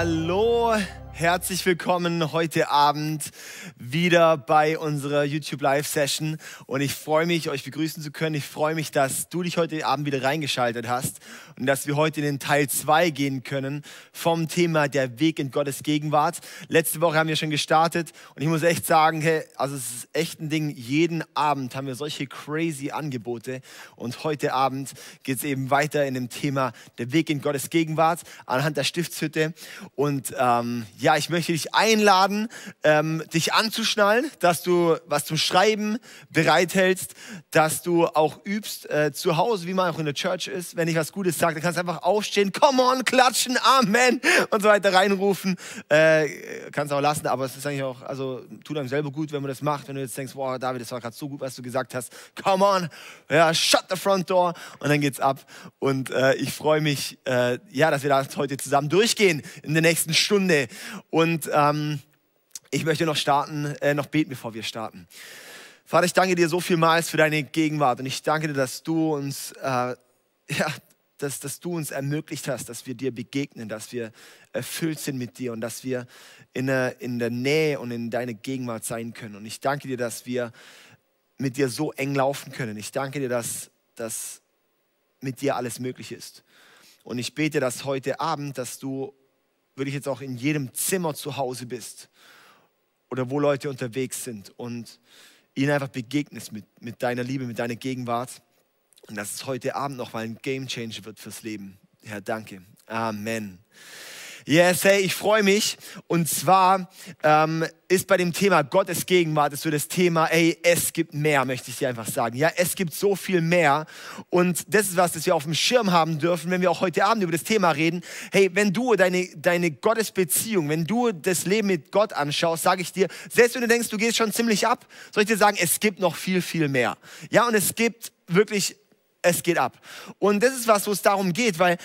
Hallo, herzlich willkommen heute Abend wieder bei unserer YouTube Live Session und ich freue mich, euch begrüßen zu können. Ich freue mich, dass du dich heute Abend wieder reingeschaltet hast und dass wir heute in den Teil 2 gehen können vom Thema der Weg in Gottes Gegenwart. Letzte Woche haben wir schon gestartet und ich muss echt sagen, hey, also es ist echt ein Ding, jeden Abend haben wir solche crazy Angebote und heute Abend geht es eben weiter in dem Thema der Weg in Gottes Gegenwart anhand der Stiftshütte und ähm, ja, ich möchte dich einladen, ähm, dich anzuschnallen, dass du was zum Schreiben bereithältst, dass du auch übst äh, zu Hause, wie man auch in der Church ist, wenn ich was Gutes sage, dann kannst du einfach aufstehen, come on, klatschen, Amen und so weiter reinrufen. Äh, kannst auch lassen, aber es ist eigentlich auch, also tut einem selber gut, wenn man das macht. Wenn du jetzt denkst, boah, David, das war gerade so gut, was du gesagt hast. Come on, ja, shut the front door und dann geht's ab. Und äh, ich freue mich, äh, ja, dass wir das heute zusammen durchgehen in der nächsten Stunde. Und ähm, ich möchte noch starten, äh, noch beten, bevor wir starten. Vater, ich danke dir so vielmals für deine Gegenwart und ich danke dir, dass du uns äh, ja, dass, dass du uns ermöglicht hast, dass wir dir begegnen, dass wir erfüllt sind mit dir und dass wir in der, in der Nähe und in deiner Gegenwart sein können. Und ich danke dir, dass wir mit dir so eng laufen können. Ich danke dir, dass, dass mit dir alles möglich ist. Und ich bete, dass heute Abend, dass du wirklich jetzt auch in jedem Zimmer zu Hause bist oder wo Leute unterwegs sind und ihnen einfach begegnest mit, mit deiner Liebe, mit deiner Gegenwart. Und dass es heute Abend noch mal ein Game Changer wird fürs Leben. Herr, danke. Amen. Yes, hey, ich freue mich. Und zwar ähm, ist bei dem Thema Gottes Gegenwart ist so das Thema, ey, es gibt mehr, möchte ich dir einfach sagen. Ja, es gibt so viel mehr. Und das ist was, das wir auf dem Schirm haben dürfen, wenn wir auch heute Abend über das Thema reden. Hey, wenn du deine, deine Gottesbeziehung, wenn du das Leben mit Gott anschaust, sage ich dir, selbst wenn du denkst, du gehst schon ziemlich ab, soll ich dir sagen, es gibt noch viel, viel mehr. Ja, und es gibt wirklich es geht ab. Und das ist was, wo es darum geht, weil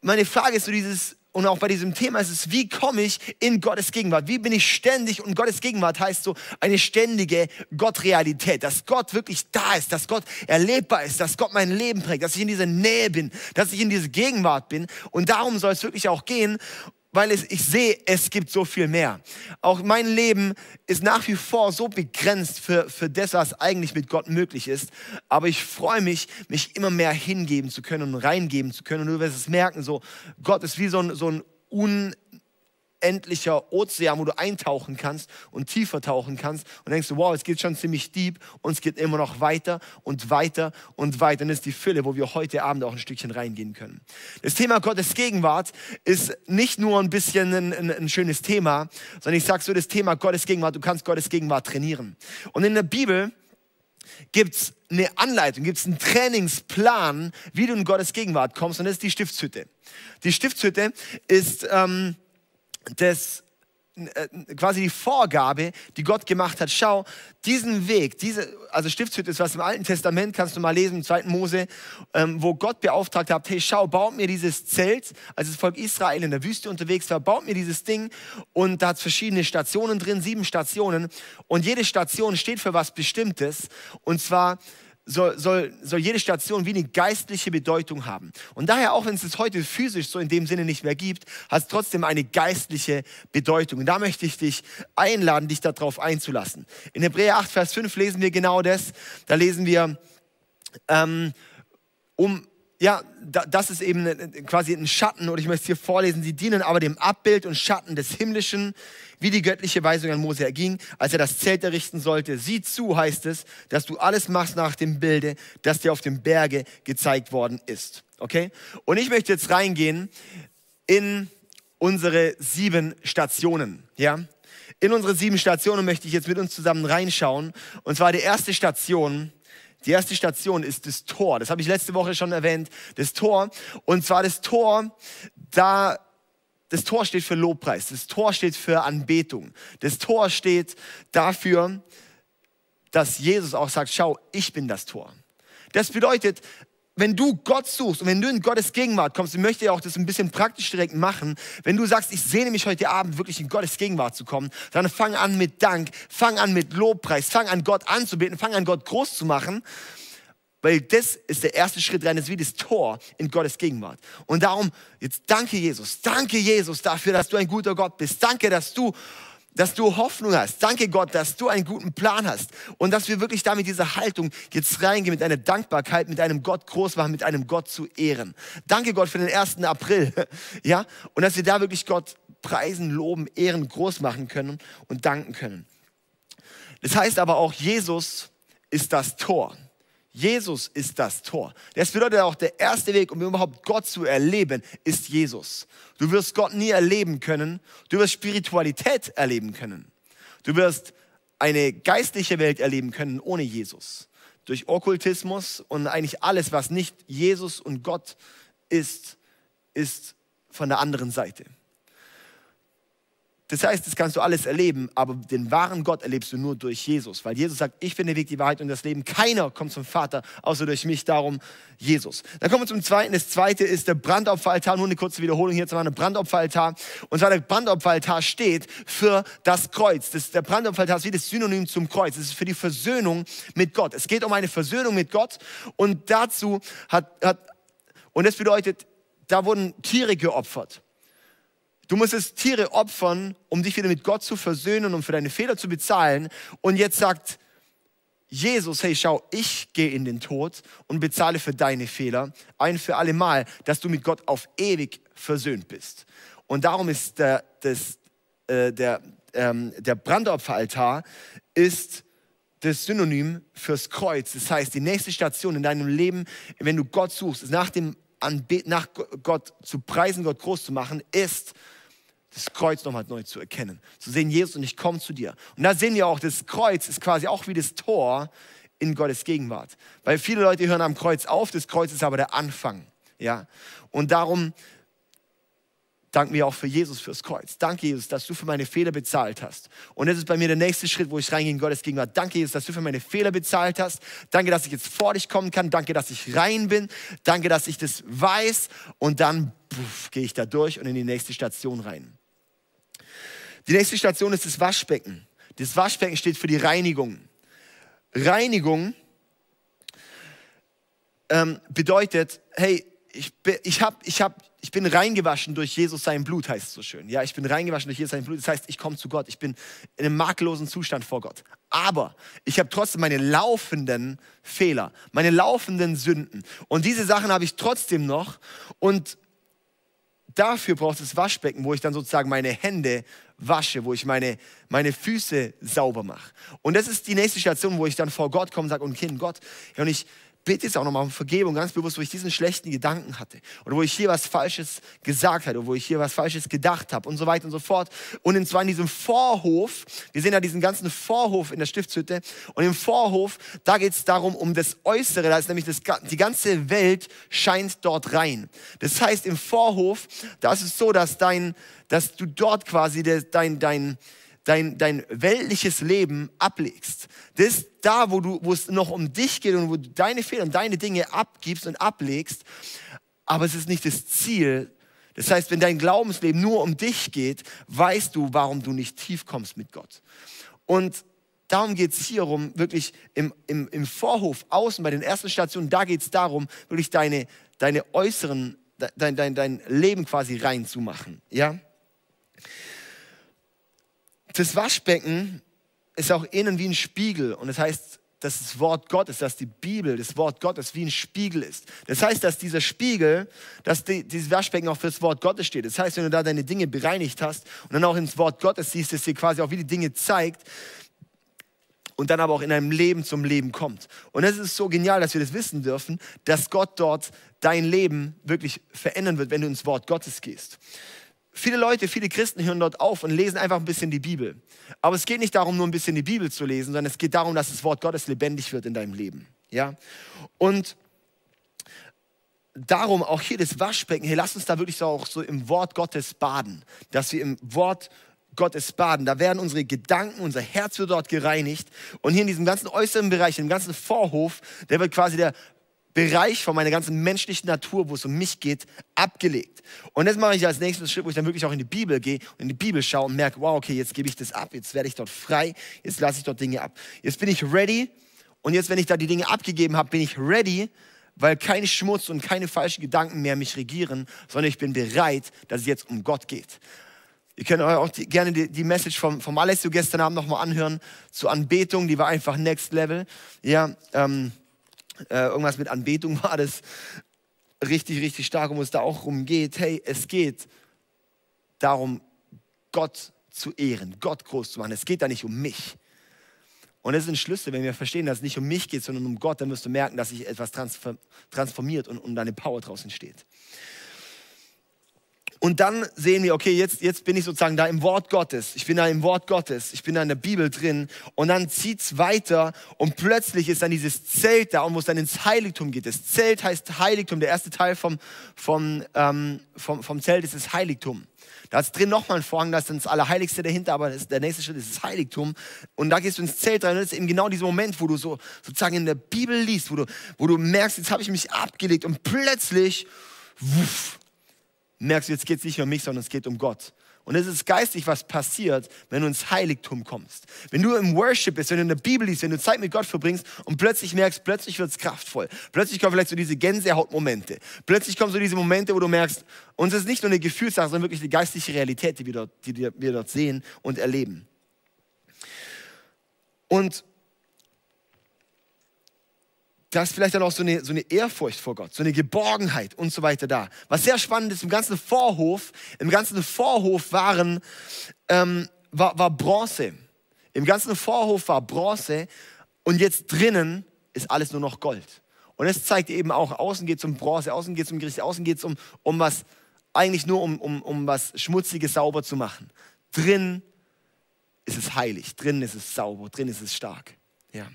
meine Frage ist so dieses, und auch bei diesem Thema ist es, wie komme ich in Gottes Gegenwart? Wie bin ich ständig? Und Gottes Gegenwart heißt so eine ständige Gottrealität, dass Gott wirklich da ist, dass Gott erlebbar ist, dass Gott mein Leben prägt, dass ich in dieser Nähe bin, dass ich in dieser Gegenwart bin. Und darum soll es wirklich auch gehen weil es, ich sehe, es gibt so viel mehr. Auch mein Leben ist nach wie vor so begrenzt für, für das, was eigentlich mit Gott möglich ist. Aber ich freue mich, mich immer mehr hingeben zu können und reingeben zu können. Und du wirst es merken, so Gott ist wie so ein, so ein un, unendlicher Ozean, wo du eintauchen kannst und tiefer tauchen kannst und denkst, wow, es geht schon ziemlich deep und es geht immer noch weiter und weiter und weiter. Und das ist die Fülle, wo wir heute Abend auch ein Stückchen reingehen können. Das Thema Gottes Gegenwart ist nicht nur ein bisschen ein, ein, ein schönes Thema, sondern ich sage so, das Thema Gottes Gegenwart, du kannst Gottes Gegenwart trainieren. Und in der Bibel gibt es eine Anleitung, gibt es einen Trainingsplan, wie du in Gottes Gegenwart kommst und das ist die Stiftshütte. Die Stiftshütte ist... Ähm, das äh, quasi die Vorgabe, die Gott gemacht hat. Schau, diesen Weg, diese, also Stiftshütte ist was im Alten Testament, kannst du mal lesen, im 2. Mose, ähm, wo Gott beauftragt hat, hey, schau, baut mir dieses Zelt, als das Volk Israel in der Wüste unterwegs war, baut mir dieses Ding und da hat es verschiedene Stationen drin, sieben Stationen und jede Station steht für was Bestimmtes und zwar soll, soll, soll jede Station wie eine geistliche Bedeutung haben. Und daher, auch wenn es es heute physisch so in dem Sinne nicht mehr gibt, hat es trotzdem eine geistliche Bedeutung. Und da möchte ich dich einladen, dich darauf einzulassen. In Hebräer 8, Vers 5 lesen wir genau das. Da lesen wir, ähm, um ja, das ist eben quasi ein Schatten, oder ich möchte es hier vorlesen, sie dienen aber dem Abbild und Schatten des Himmlischen, wie die göttliche Weisung an Mose erging, als er das Zelt errichten sollte. Sieh zu, heißt es, dass du alles machst nach dem Bilde, das dir auf dem Berge gezeigt worden ist. Okay? Und ich möchte jetzt reingehen in unsere sieben Stationen, ja? In unsere sieben Stationen möchte ich jetzt mit uns zusammen reinschauen. Und zwar die erste Station, die erste Station ist das Tor. Das habe ich letzte Woche schon erwähnt. Das Tor. Und zwar das Tor, da, das Tor steht für Lobpreis. Das Tor steht für Anbetung. Das Tor steht dafür, dass Jesus auch sagt, schau, ich bin das Tor. Das bedeutet, wenn du Gott suchst und wenn du in Gottes Gegenwart kommst, ich möchte ja auch das ein bisschen praktisch direkt machen, wenn du sagst, ich sehne mich heute Abend wirklich in Gottes Gegenwart zu kommen, dann fang an mit Dank, fang an mit Lobpreis, fang an Gott anzubeten, fang an Gott groß zu machen Weil das ist der erste Schritt rein, das ist wie das Tor in Gottes Gegenwart. Und darum, jetzt danke Jesus, danke Jesus dafür, dass du ein guter Gott bist. Danke, dass du, dass du Hoffnung hast. Danke Gott, dass du einen guten Plan hast. Und dass wir wirklich da mit dieser Haltung jetzt reingehen, mit einer Dankbarkeit, mit einem Gott groß machen, mit einem Gott zu ehren. Danke Gott für den 1. April. Ja? Und dass wir da wirklich Gott preisen, loben, ehren, groß machen können und danken können. Das heißt aber auch, Jesus ist das Tor. Jesus ist das Tor. Das bedeutet auch, der erste Weg, um überhaupt Gott zu erleben, ist Jesus. Du wirst Gott nie erleben können. Du wirst Spiritualität erleben können. Du wirst eine geistliche Welt erleben können ohne Jesus. Durch Okkultismus und eigentlich alles, was nicht Jesus und Gott ist, ist von der anderen Seite. Das heißt, das kannst du alles erleben, aber den wahren Gott erlebst du nur durch Jesus, weil Jesus sagt, ich bin der Weg, die Wahrheit und das Leben. Keiner kommt zum Vater, außer durch mich, darum Jesus. Dann kommen wir zum Zweiten. Das Zweite ist der Brandopferaltar. Nur eine kurze Wiederholung hier zu machen. Der Brandopferaltar. Und zwar der Brandopferaltar steht für das Kreuz. Das, der Brandopferaltar ist wie das Synonym zum Kreuz. Es ist für die Versöhnung mit Gott. Es geht um eine Versöhnung mit Gott und dazu hat, hat und das bedeutet, da wurden Tiere geopfert. Du musstest Tiere opfern, um dich wieder mit Gott zu versöhnen und für deine Fehler zu bezahlen. Und jetzt sagt Jesus, hey, schau, ich gehe in den Tod und bezahle für deine Fehler ein für alle Mal, dass du mit Gott auf ewig versöhnt bist. Und darum ist der, das, äh, der, ähm, der Brandopferaltar ist das Synonym fürs Kreuz. Das heißt, die nächste Station in deinem Leben, wenn du Gott suchst, nach dem Anbeten, nach Gott zu preisen, Gott groß zu machen, ist das Kreuz nochmal neu zu erkennen. Zu sehen, Jesus und ich komme zu dir. Und da sehen wir auch, das Kreuz ist quasi auch wie das Tor in Gottes Gegenwart. Weil viele Leute hören am Kreuz auf, das Kreuz ist aber der Anfang. Ja? Und darum danken wir auch für Jesus fürs Kreuz. Danke, Jesus, dass du für meine Fehler bezahlt hast. Und das ist bei mir der nächste Schritt, wo ich reingehe in Gottes Gegenwart. Danke, Jesus, dass du für meine Fehler bezahlt hast. Danke, dass ich jetzt vor dich kommen kann. Danke, dass ich rein bin. Danke, dass ich das weiß. Und dann gehe ich da durch und in die nächste Station rein. Die nächste Station ist das Waschbecken. Das Waschbecken steht für die Reinigung. Reinigung ähm, bedeutet, hey, ich, ich, hab, ich, hab, ich bin reingewaschen durch Jesus sein Blut, heißt es so schön. Ja, ich bin reingewaschen durch Jesus sein Blut. Das heißt, ich komme zu Gott. Ich bin in einem makellosen Zustand vor Gott. Aber ich habe trotzdem meine laufenden Fehler, meine laufenden Sünden. Und diese Sachen habe ich trotzdem noch. Und dafür braucht es Waschbecken, wo ich dann sozusagen meine Hände wasche, wo ich meine, meine Füße sauber mache. Und das ist die nächste Station, wo ich dann vor Gott komme und sage, und Kind, Gott, und ich, bete jetzt auch nochmal um Vergebung, ganz bewusst, wo ich diesen schlechten Gedanken hatte oder wo ich hier was Falsches gesagt habe oder wo ich hier was Falsches gedacht habe und so weiter und so fort. Und zwar in diesem Vorhof, wir sehen ja diesen ganzen Vorhof in der Stiftshütte und im Vorhof, da geht es darum, um das Äußere, da ist nämlich das, die ganze Welt scheint dort rein. Das heißt, im Vorhof, da ist es so, dass, dein, dass du dort quasi dein, dein, dein, dein weltliches Leben ablegst. Das ist da, wo, du, wo es noch um dich geht und wo du deine Fehler und deine Dinge abgibst und ablegst. Aber es ist nicht das Ziel. Das heißt, wenn dein Glaubensleben nur um dich geht, weißt du, warum du nicht tief kommst mit Gott. Und darum geht es hier rum, wirklich im, im, im Vorhof, außen bei den ersten Stationen, da geht es darum, wirklich deine, deine äußeren, dein, dein, dein Leben quasi reinzumachen. Ja? Das Waschbecken ist auch innen wie ein Spiegel und das heißt, dass das Wort Gottes, dass die Bibel, das Wort Gottes wie ein Spiegel ist. Das heißt, dass dieser Spiegel, dass die, dieses Waschbecken auch für das Wort Gottes steht. Das heißt, wenn du da deine Dinge bereinigt hast und dann auch ins Wort Gottes siehst, dass dir quasi auch wie die Dinge zeigt und dann aber auch in deinem Leben zum Leben kommt. Und es ist so genial, dass wir das wissen dürfen, dass Gott dort dein Leben wirklich verändern wird, wenn du ins Wort Gottes gehst. Viele Leute, viele Christen hören dort auf und lesen einfach ein bisschen die Bibel. Aber es geht nicht darum, nur ein bisschen die Bibel zu lesen, sondern es geht darum, dass das Wort Gottes lebendig wird in deinem Leben. Ja? Und darum auch hier das Waschbecken, hey, lass uns da wirklich so auch so im Wort Gottes baden, dass wir im Wort Gottes baden. Da werden unsere Gedanken, unser Herz wird dort gereinigt. Und hier in diesem ganzen äußeren Bereich, im ganzen Vorhof, der wird quasi der Bereich von meiner ganzen menschlichen Natur, wo es um mich geht, abgelegt. Und das mache ich als nächstes Schritt, wo ich dann wirklich auch in die Bibel gehe und in die Bibel schaue und merke, wow, okay, jetzt gebe ich das ab, jetzt werde ich dort frei, jetzt lasse ich dort Dinge ab. Jetzt bin ich ready, Und jetzt, wenn ich da die Dinge abgegeben habe, bin ich ready, weil kein Schmutz und keine falschen Gedanken mehr mich regieren, sondern ich bin bereit, dass es jetzt um Gott geht. Ihr könnt euch auch die, gerne die, die, Message vom, vom Alessio gestern Abend nochmal anhören zur Anbetung, die war einfach next level. Ja, ähm, äh, irgendwas mit Anbetung war das richtig, richtig stark, um es da auch rumgeht. Hey, es geht darum, Gott zu ehren, Gott groß zu machen. Es geht da nicht um mich. Und das ein Schlüssel, wenn wir verstehen, dass es nicht um mich geht, sondern um Gott, dann wirst du merken, dass sich etwas transformiert und, und deine Power draußen entsteht. Und dann sehen wir, okay, jetzt, jetzt bin ich sozusagen da im Wort Gottes. Ich bin da im Wort Gottes. Ich bin da in der Bibel drin. Und dann zieht es weiter und plötzlich ist dann dieses Zelt da, wo es dann ins Heiligtum geht. Das Zelt heißt Heiligtum. Der erste Teil vom, vom, ähm, vom, vom Zelt ist das Heiligtum. Da ist drin nochmal ein Vorhang, das ist das Allerheiligste dahinter, aber das, der nächste Schritt ist das Heiligtum. Und da gehst du ins Zelt rein und das ist eben genau dieser Moment, wo du so sozusagen in der Bibel liest, wo du, wo du merkst, jetzt habe ich mich abgelegt und plötzlich, wuff, merkst du, jetzt geht es nicht um mich, sondern es geht um Gott. Und es ist geistig, was passiert, wenn du ins Heiligtum kommst. Wenn du im Worship bist, wenn du in der Bibel liest, wenn du Zeit mit Gott verbringst und plötzlich merkst, plötzlich wird es kraftvoll. Plötzlich kommen vielleicht so diese Gänsehautmomente. Plötzlich kommen so diese Momente, wo du merkst, und es ist nicht nur eine Gefühlssache, sondern wirklich die geistliche Realität, die wir dort, die wir dort sehen und erleben. Und da ist vielleicht dann auch so eine, so eine Ehrfurcht vor Gott, so eine Geborgenheit und so weiter da. Was sehr spannend ist, im ganzen Vorhof, im ganzen Vorhof waren, ähm, war, war Bronze. Im ganzen Vorhof war Bronze und jetzt drinnen ist alles nur noch Gold. Und es zeigt eben auch, außen geht es um Bronze, außen geht es um Gericht, außen geht es um, um was, eigentlich nur um, um, um was Schmutziges sauber zu machen. Drin ist es heilig, drin ist es sauber, drin ist es stark. Ja.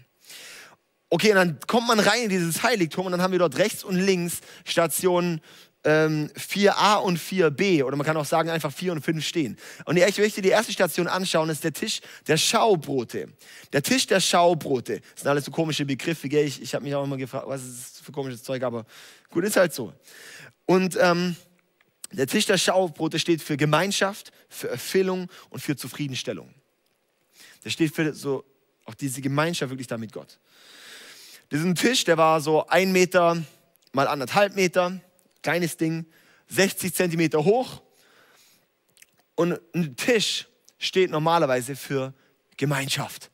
Okay, und dann kommt man rein in dieses Heiligtum und dann haben wir dort rechts und links Stationen ähm, 4a und 4b oder man kann auch sagen einfach 4 und 5 stehen. Und ich möchte die erste Station anschauen, ist der Tisch der Schaubrote. Der Tisch der Schaubrote. Das sind alles so komische Begriffe, gell? Ich, ich habe mich auch immer gefragt, was ist das für komisches Zeug, aber gut, ist halt so. Und ähm, der Tisch der Schaubrote steht für Gemeinschaft, für Erfüllung und für Zufriedenstellung. Der steht für so auch diese Gemeinschaft wirklich da mit Gott. Diesen Tisch, der war so ein Meter mal anderthalb Meter, kleines Ding, 60 Zentimeter hoch. Und ein Tisch steht normalerweise für Gemeinschaft.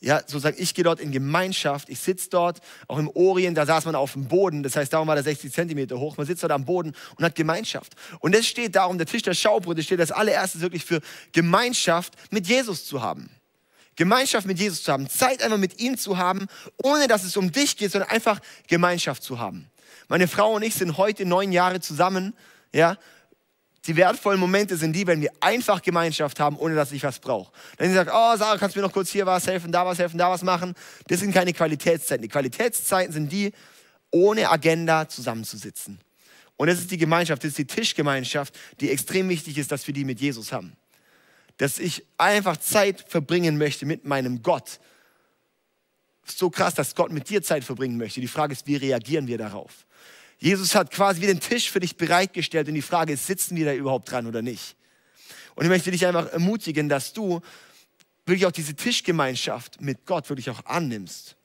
Ja, so sagt, ich gehe dort in Gemeinschaft, ich sitze dort, auch im Orient, da saß man auf dem Boden, das heißt, darum war der 60 Zentimeter hoch, man sitzt dort am Boden und hat Gemeinschaft. Und es steht darum, der Tisch der Schaubrüte steht als allererstes wirklich für Gemeinschaft mit Jesus zu haben. Gemeinschaft mit Jesus zu haben, Zeit einfach mit ihm zu haben, ohne dass es um dich geht, sondern einfach Gemeinschaft zu haben. Meine Frau und ich sind heute neun Jahre zusammen, ja. Die wertvollen Momente sind die, wenn wir einfach Gemeinschaft haben, ohne dass ich was brauche. Wenn sie sagt, oh Sarah, kannst du mir noch kurz hier was helfen, da was helfen, da was machen. Das sind keine Qualitätszeiten. Die Qualitätszeiten sind die, ohne Agenda zusammenzusitzen. Und das ist die Gemeinschaft, das ist die Tischgemeinschaft, die extrem wichtig ist, dass wir die mit Jesus haben dass ich einfach Zeit verbringen möchte mit meinem Gott. So krass, dass Gott mit dir Zeit verbringen möchte. Die Frage ist, wie reagieren wir darauf? Jesus hat quasi wie den Tisch für dich bereitgestellt und die Frage ist, sitzen wir da überhaupt dran oder nicht? Und ich möchte dich einfach ermutigen, dass du wirklich auch diese Tischgemeinschaft mit Gott wirklich auch annimmst.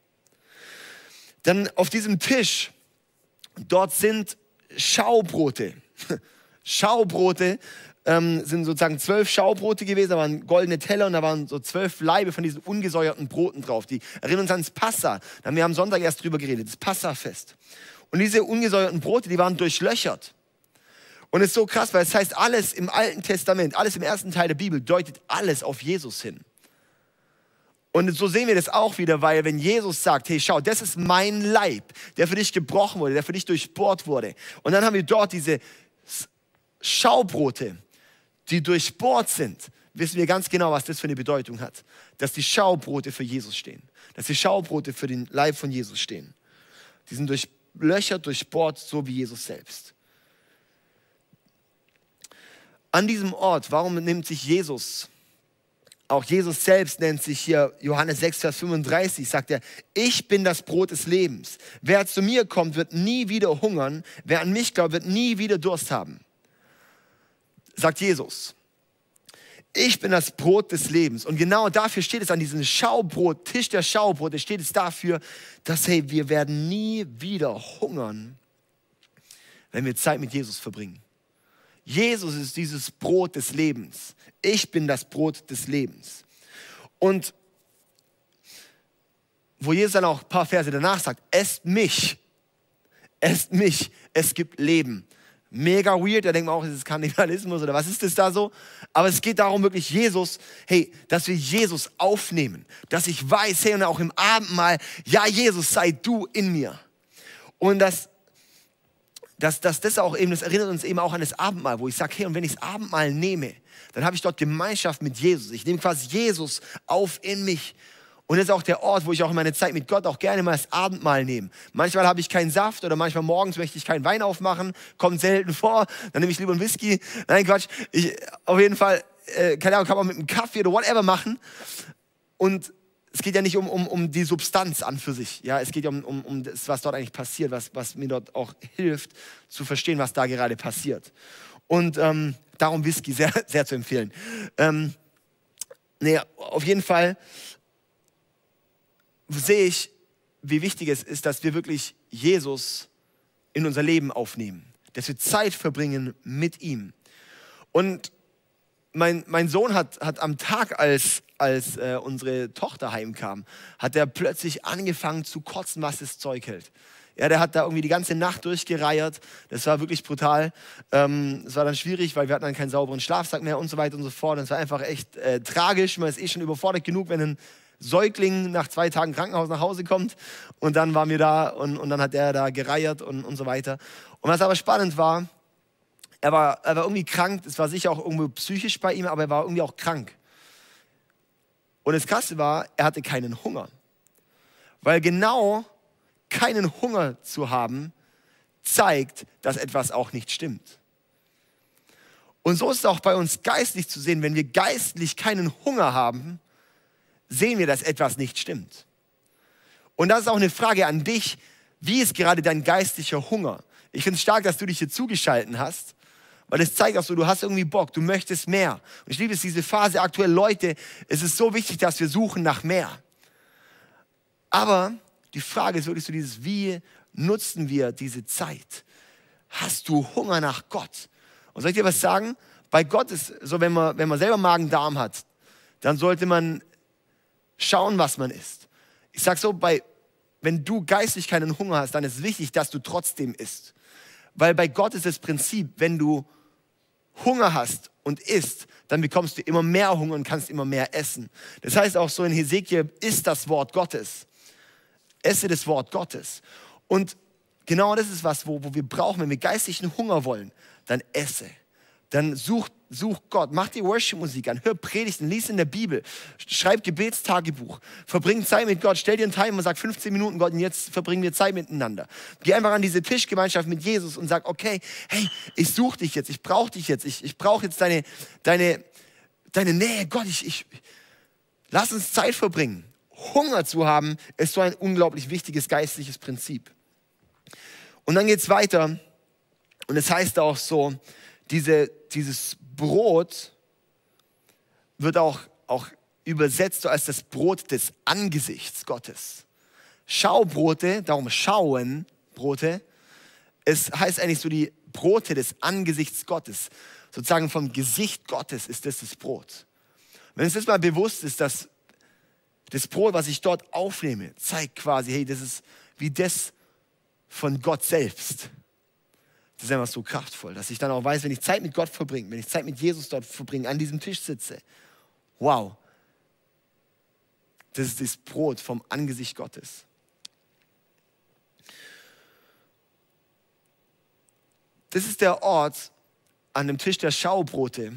Dann auf diesem Tisch, dort sind Schaubrote. Schaubrote ähm, sind sozusagen zwölf Schaubrote gewesen, da waren goldene Teller und da waren so zwölf Leibe von diesen ungesäuerten Broten drauf. Die erinnern uns ans Passa. Da haben wir am Sonntag erst drüber geredet, das Passafest. Und diese ungesäuerten Brote, die waren durchlöchert. Und es ist so krass, weil es heißt, alles im Alten Testament, alles im ersten Teil der Bibel deutet alles auf Jesus hin. Und so sehen wir das auch wieder, weil wenn Jesus sagt, hey, schau, das ist mein Leib, der für dich gebrochen wurde, der für dich durchbohrt wurde. Und dann haben wir dort diese Schaubrote, die durchbohrt sind, wissen wir ganz genau, was das für eine Bedeutung hat. Dass die Schaubrote für Jesus stehen. Dass die Schaubrote für den Leib von Jesus stehen. Die sind durchlöchert, durchbohrt, so wie Jesus selbst. An diesem Ort, warum nimmt sich Jesus, auch Jesus selbst nennt sich hier Johannes 6, Vers 35, sagt er, ich bin das Brot des Lebens. Wer zu mir kommt, wird nie wieder hungern. Wer an mich glaubt, wird nie wieder Durst haben sagt Jesus. ich bin das Brot des Lebens. Und genau dafür steht es an diesem Schaubrot, Tisch der Schaubrote, steht es dafür, dass, hey, wir werden nie wieder hungern, wenn wir Zeit mit Jesus verbringen. Jesus ist dieses Brot des Lebens. Ich bin das Brot des Lebens. Und wo Jesus dann auch ein paar Verse danach sagt, esst mich, esst mich, es gibt Leben. Mega weird, da denkt man auch, ist es Kannibalismus oder was ist das da so? Aber es geht darum wirklich Jesus, hey, dass wir Jesus aufnehmen, dass ich weiß, hey, und auch im Abendmahl, ja, Jesus, sei du in mir. Und dass, dass, dass das auch eben, das erinnert uns eben auch an das Abendmahl, wo ich sage, hey, und wenn ich das Abendmahl nehme, dann habe ich dort Gemeinschaft mit Jesus. Ich nehme quasi Jesus auf in mich und das ist auch der Ort, wo ich auch in meine Zeit mit Gott auch gerne mal das Abendmahl nehme. Manchmal habe ich keinen Saft oder manchmal morgens möchte ich keinen Wein aufmachen. Kommt selten vor. Dann nehme ich lieber einen Whisky. Nein, Quatsch. Ich, auf jeden Fall, äh, keine Ahnung, kann man mit einem Kaffee oder whatever machen. Und es geht ja nicht um, um, um die Substanz an für sich. Ja, es geht ja um, um, um das, was dort eigentlich passiert, was, was mir dort auch hilft, zu verstehen, was da gerade passiert. Und ähm, darum Whisky sehr, sehr zu empfehlen. Ähm, nee, auf jeden Fall sehe ich, wie wichtig es ist, dass wir wirklich Jesus in unser Leben aufnehmen, dass wir Zeit verbringen mit ihm. Und mein, mein Sohn hat, hat am Tag, als, als äh, unsere Tochter heimkam, hat er plötzlich angefangen zu kotzen, was das Zeug hält. Ja, der hat da irgendwie die ganze Nacht durchgereiert. Das war wirklich brutal. Ähm, es war dann schwierig, weil wir hatten dann keinen sauberen Schlafsack mehr und so weiter und so fort. Das war einfach echt äh, tragisch. Man ist eh schon überfordert genug, wenn ein Säugling nach zwei Tagen Krankenhaus nach Hause kommt. Und dann waren wir da und, und dann hat er da gereiert und, und so weiter. Und was aber spannend war, er war, er war irgendwie krank. Es war sicher auch irgendwo psychisch bei ihm, aber er war irgendwie auch krank. Und das Krasse war, er hatte keinen Hunger. Weil genau keinen Hunger zu haben, zeigt, dass etwas auch nicht stimmt. Und so ist es auch bei uns geistlich zu sehen, wenn wir geistlich keinen Hunger haben, sehen wir, dass etwas nicht stimmt. Und das ist auch eine Frage an dich. Wie ist gerade dein geistlicher Hunger? Ich finde es stark, dass du dich hier zugeschalten hast, weil es zeigt auch so, du hast irgendwie Bock, du möchtest mehr. Und ich liebe es, diese Phase aktuell, Leute, es ist so wichtig, dass wir suchen nach mehr. Aber die Frage ist wirklich so dieses, wie nutzen wir diese Zeit? Hast du Hunger nach Gott? Und soll ich dir was sagen? Bei Gott ist so, wenn man, wenn man selber Magen-Darm hat, dann sollte man schauen, was man isst. Ich sage so, bei, wenn du geistlich keinen Hunger hast, dann ist es wichtig, dass du trotzdem isst. Weil bei Gott ist das Prinzip, wenn du Hunger hast und isst, dann bekommst du immer mehr Hunger und kannst immer mehr essen. Das heißt auch so in Hesekiel, isst das Wort Gottes. Esse das Wort Gottes. Und genau das ist was, wo, wo wir brauchen, wenn wir geistlichen Hunger wollen, dann esse. Dann such such Gott, mach die Worship-Musik an, hör Predigten, lies in der Bibel, schreib Gebetstagebuch, verbring Zeit mit Gott, stell dir einen Timer und sag 15 Minuten Gott und jetzt verbringen wir Zeit miteinander. Geh einfach an diese Tischgemeinschaft mit Jesus und sag, okay, hey, ich suche dich jetzt, ich brauche dich jetzt, ich, ich brauche jetzt deine, deine, deine Nähe, Gott, ich, ich, lass uns Zeit verbringen. Hunger zu haben, ist so ein unglaublich wichtiges geistliches Prinzip. Und dann geht es weiter. Und es heißt auch so, diese, dieses Brot wird auch, auch übersetzt als das Brot des Angesichts Gottes. Schaubrote, darum schauen Brote, es heißt eigentlich so die Brote des Angesichts Gottes. Sozusagen vom Gesicht Gottes ist das das Brot. Wenn es jetzt mal bewusst ist, dass das Brot, was ich dort aufnehme, zeigt quasi, hey, das ist wie das von Gott selbst. Das ist einfach so kraftvoll, dass ich dann auch weiß, wenn ich Zeit mit Gott verbringe, wenn ich Zeit mit Jesus dort verbringe, an diesem Tisch sitze, wow, das ist das Brot vom Angesicht Gottes. Das ist der Ort an dem Tisch der Schaubrote,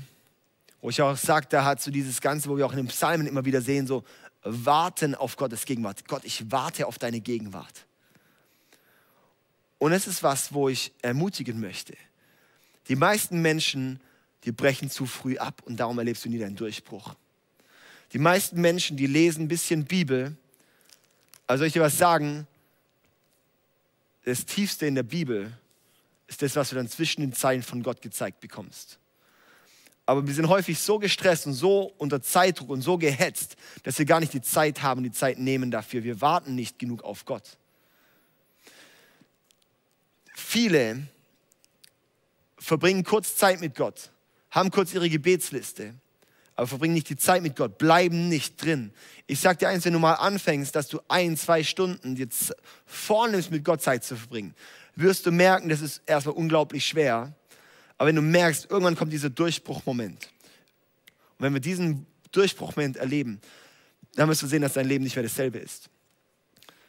wo ich auch sage, da hat so dieses Ganze, wo wir auch in den Psalmen immer wieder sehen, so warten auf Gottes Gegenwart. Gott, ich warte auf deine Gegenwart. Und es ist was, wo ich ermutigen möchte. Die meisten Menschen, die brechen zu früh ab und darum erlebst du nie deinen Durchbruch. Die meisten Menschen, die lesen ein bisschen Bibel, also soll ich dir was sagen, das Tiefste in der Bibel ist das, was du dann zwischen den Zeilen von Gott gezeigt bekommst. Aber wir sind häufig so gestresst und so unter Zeitdruck und so gehetzt, dass wir gar nicht die Zeit haben, die Zeit nehmen dafür. Wir warten nicht genug auf Gott. Viele verbringen kurz Zeit mit Gott, haben kurz ihre Gebetsliste, aber verbringen nicht die Zeit mit Gott, bleiben nicht drin. Ich sage dir eins, wenn du mal anfängst, dass du ein, zwei Stunden jetzt vornimmst, mit Gott Zeit zu verbringen, wirst du merken, das ist erstmal unglaublich schwer. Aber wenn du merkst, irgendwann kommt dieser Durchbruchmoment. Und wenn wir diesen Durchbruchmoment erleben, dann wirst du sehen, dass dein Leben nicht mehr dasselbe ist.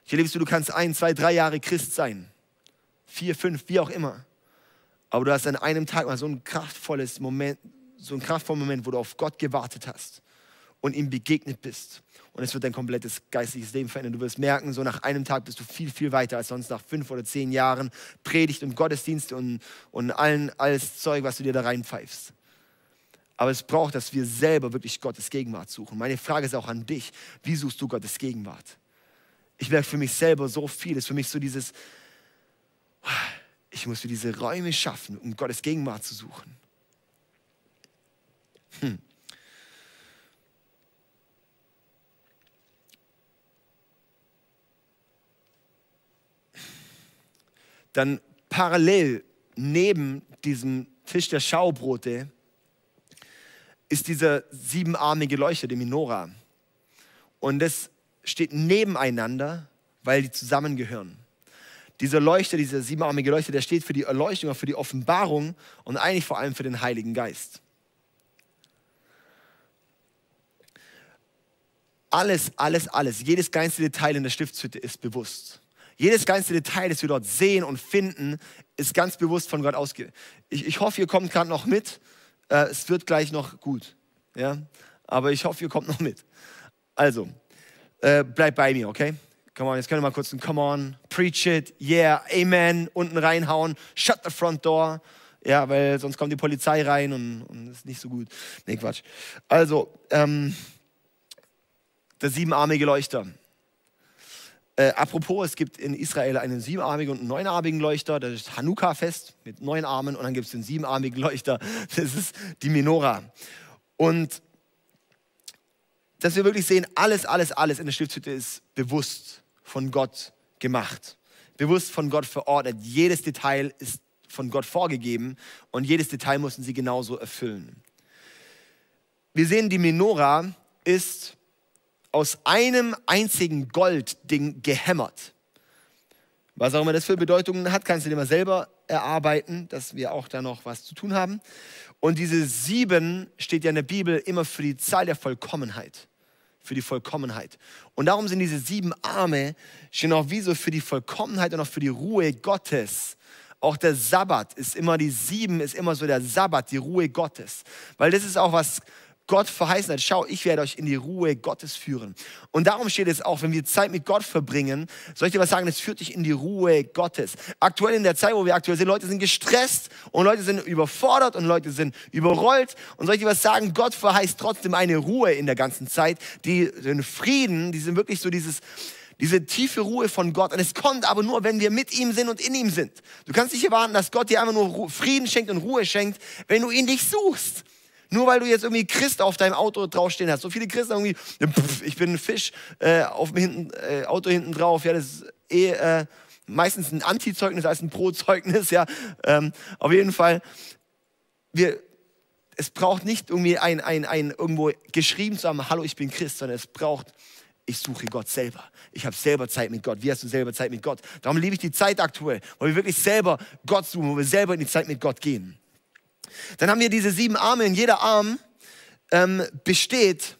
Ich erlebst du, du kannst ein, zwei, drei Jahre Christ sein. Vier, fünf, wie auch immer. Aber du hast an einem Tag mal so ein kraftvolles Moment, so ein kraftvoller Moment, wo du auf Gott gewartet hast und ihm begegnet bist. Und es wird dein komplettes geistliches Leben verändern. Du wirst merken, so nach einem Tag bist du viel, viel weiter als sonst nach fünf oder zehn Jahren Predigt und Gottesdienst und, und allen, alles Zeug, was du dir da reinpfeifst. Aber es braucht, dass wir selber wirklich Gottes Gegenwart suchen. Meine Frage ist auch an dich. Wie suchst du Gottes Gegenwart? Ich merke für mich selber so viel. Es ist für mich so dieses, ich muss mir diese Räume schaffen, um Gottes Gegenwart zu suchen. Hm. Dann parallel neben diesem Tisch der Schaubrote ist dieser siebenarmige Leuchter, der Minora. Und das steht nebeneinander, weil die zusammengehören. Dieser Leuchter, dieser siebenarmige Leuchter, der steht für die Erleuchtung, für die Offenbarung und eigentlich vor allem für den Heiligen Geist. Alles, alles, alles, jedes kleinste Detail in der Stiftshütte ist bewusst. Jedes kleinste Detail, das wir dort sehen und finden, ist ganz bewusst von Gott ausge. Ich, ich hoffe, ihr kommt gerade noch mit. Äh, es wird gleich noch gut. Ja? Aber ich hoffe, ihr kommt noch mit. Also, äh, bleibt bei mir, okay? Come on, jetzt können wir mal kurz ein Come on, preach it, yeah, amen, unten reinhauen, shut the front door. Ja, weil sonst kommt die Polizei rein und, und ist nicht so gut. Nee, Quatsch. Also, ähm, der siebenarmige Leuchter. Äh, apropos, es gibt in Israel einen siebenarmigen und einen neunarmigen Leuchter. Das ist Hanukkah-Fest mit neun Armen und dann gibt es den siebenarmigen Leuchter. Das ist die Menorah. Und dass wir wirklich sehen, alles, alles, alles in der Stiftshütte ist bewusst von Gott gemacht. Bewusst von Gott verordnet. Jedes Detail ist von Gott vorgegeben und jedes Detail mussten sie genauso erfüllen. Wir sehen, die Menorah ist aus einem einzigen Goldding gehämmert. Was auch immer das für Bedeutungen hat, kannst du dir mal selber erarbeiten, dass wir auch da noch was zu tun haben. Und diese sieben steht ja in der Bibel immer für die Zahl der Vollkommenheit. Für die Vollkommenheit. Und darum sind diese sieben Arme stehen auch wie so für die Vollkommenheit und auch für die Ruhe Gottes. Auch der Sabbat ist immer, die sieben ist immer so der Sabbat, die Ruhe Gottes. Weil das ist auch was Gott verheißen hat, schau, ich werde euch in die Ruhe Gottes führen. Und darum steht es auch, wenn wir Zeit mit Gott verbringen, soll ich dir was sagen, es führt dich in die Ruhe Gottes. Aktuell in der Zeit, wo wir aktuell sind, Leute sind gestresst und Leute sind überfordert und Leute sind überrollt. Und soll ich dir was sagen, Gott verheißt trotzdem eine Ruhe in der ganzen Zeit, die, den Frieden, die sind wirklich so dieses, diese tiefe Ruhe von Gott. Und es kommt aber nur, wenn wir mit ihm sind und in ihm sind. Du kannst nicht erwarten, dass Gott dir einfach nur Frieden schenkt und Ruhe schenkt, wenn du ihn nicht suchst. Nur weil du jetzt irgendwie Christ auf deinem Auto draufstehen hast. So viele Christen irgendwie, pff, ich bin ein Fisch äh, auf dem hinten, äh, Auto hinten drauf. Ja, das ist eh äh, meistens ein Anti-Zeugnis als ein Pro-Zeugnis. Ja, ähm, auf jeden Fall. Wir, es braucht nicht irgendwie ein, ein, ein irgendwo geschrieben zu haben, hallo, ich bin Christ, sondern es braucht, ich suche Gott selber. Ich habe selber Zeit mit Gott. Wie hast du selber Zeit mit Gott? Darum liebe ich die Zeit aktuell, weil wir wirklich selber Gott suchen, wo wir selber in die Zeit mit Gott gehen. Dann haben wir diese sieben Arme und jeder Arm ähm, besteht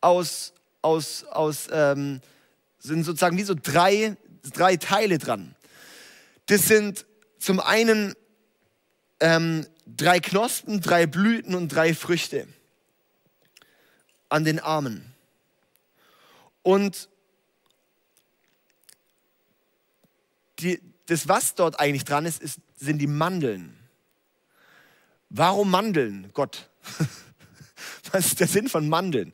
aus, aus, aus ähm, sind sozusagen wie so drei, drei Teile dran. Das sind zum einen ähm, drei Knospen, drei Blüten und drei Früchte an den Armen. Und die, das, was dort eigentlich dran ist, ist sind die Mandeln. Warum Mandeln, Gott? Was ist der Sinn von Mandeln?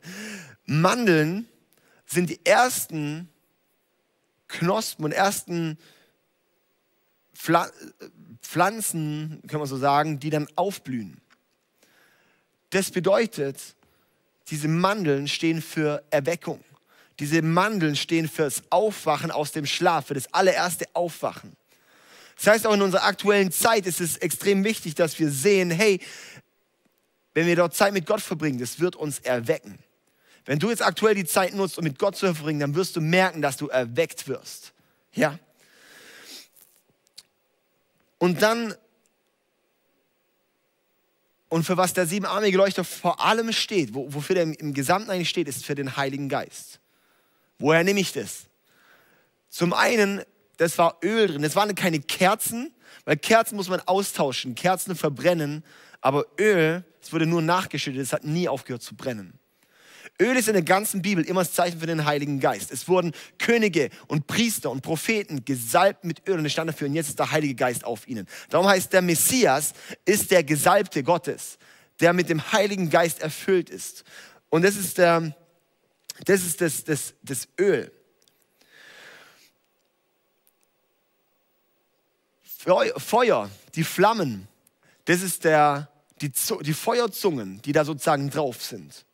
Mandeln sind die ersten Knospen und ersten Pflanzen, kann man so sagen, die dann aufblühen. das bedeutet, diese Mandeln stehen für Erweckung. Diese Mandeln stehen fürs Aufwachen aus dem Schlaf, für das allererste Aufwachen. Das heißt, auch in unserer aktuellen Zeit ist es extrem wichtig, dass wir sehen, hey, wenn wir dort Zeit mit Gott verbringen, das wird uns erwecken. Wenn du jetzt aktuell die Zeit nutzt, um mit Gott zu verbringen, dann wirst du merken, dass du erweckt wirst. Ja? Und dann, und für was der siebenarmige Leuchter vor allem steht, wofür der im Gesamten eigentlich steht, ist für den Heiligen Geist. Woher nehme ich das? Zum einen, das war Öl drin. Das waren keine Kerzen, weil Kerzen muss man austauschen. Kerzen verbrennen, aber Öl, es wurde nur nachgeschüttet, es hat nie aufgehört zu brennen. Öl ist in der ganzen Bibel immer das Zeichen für den Heiligen Geist. Es wurden Könige und Priester und Propheten gesalbt mit Öl und es stand dafür, und jetzt ist der Heilige Geist auf ihnen. Darum heißt der Messias ist der Gesalbte Gottes, der mit dem Heiligen Geist erfüllt ist. Und das ist, der, das, ist das, das, das Öl. Feuer, die Flammen, das ist der, die, die Feuerzungen, die da sozusagen drauf sind.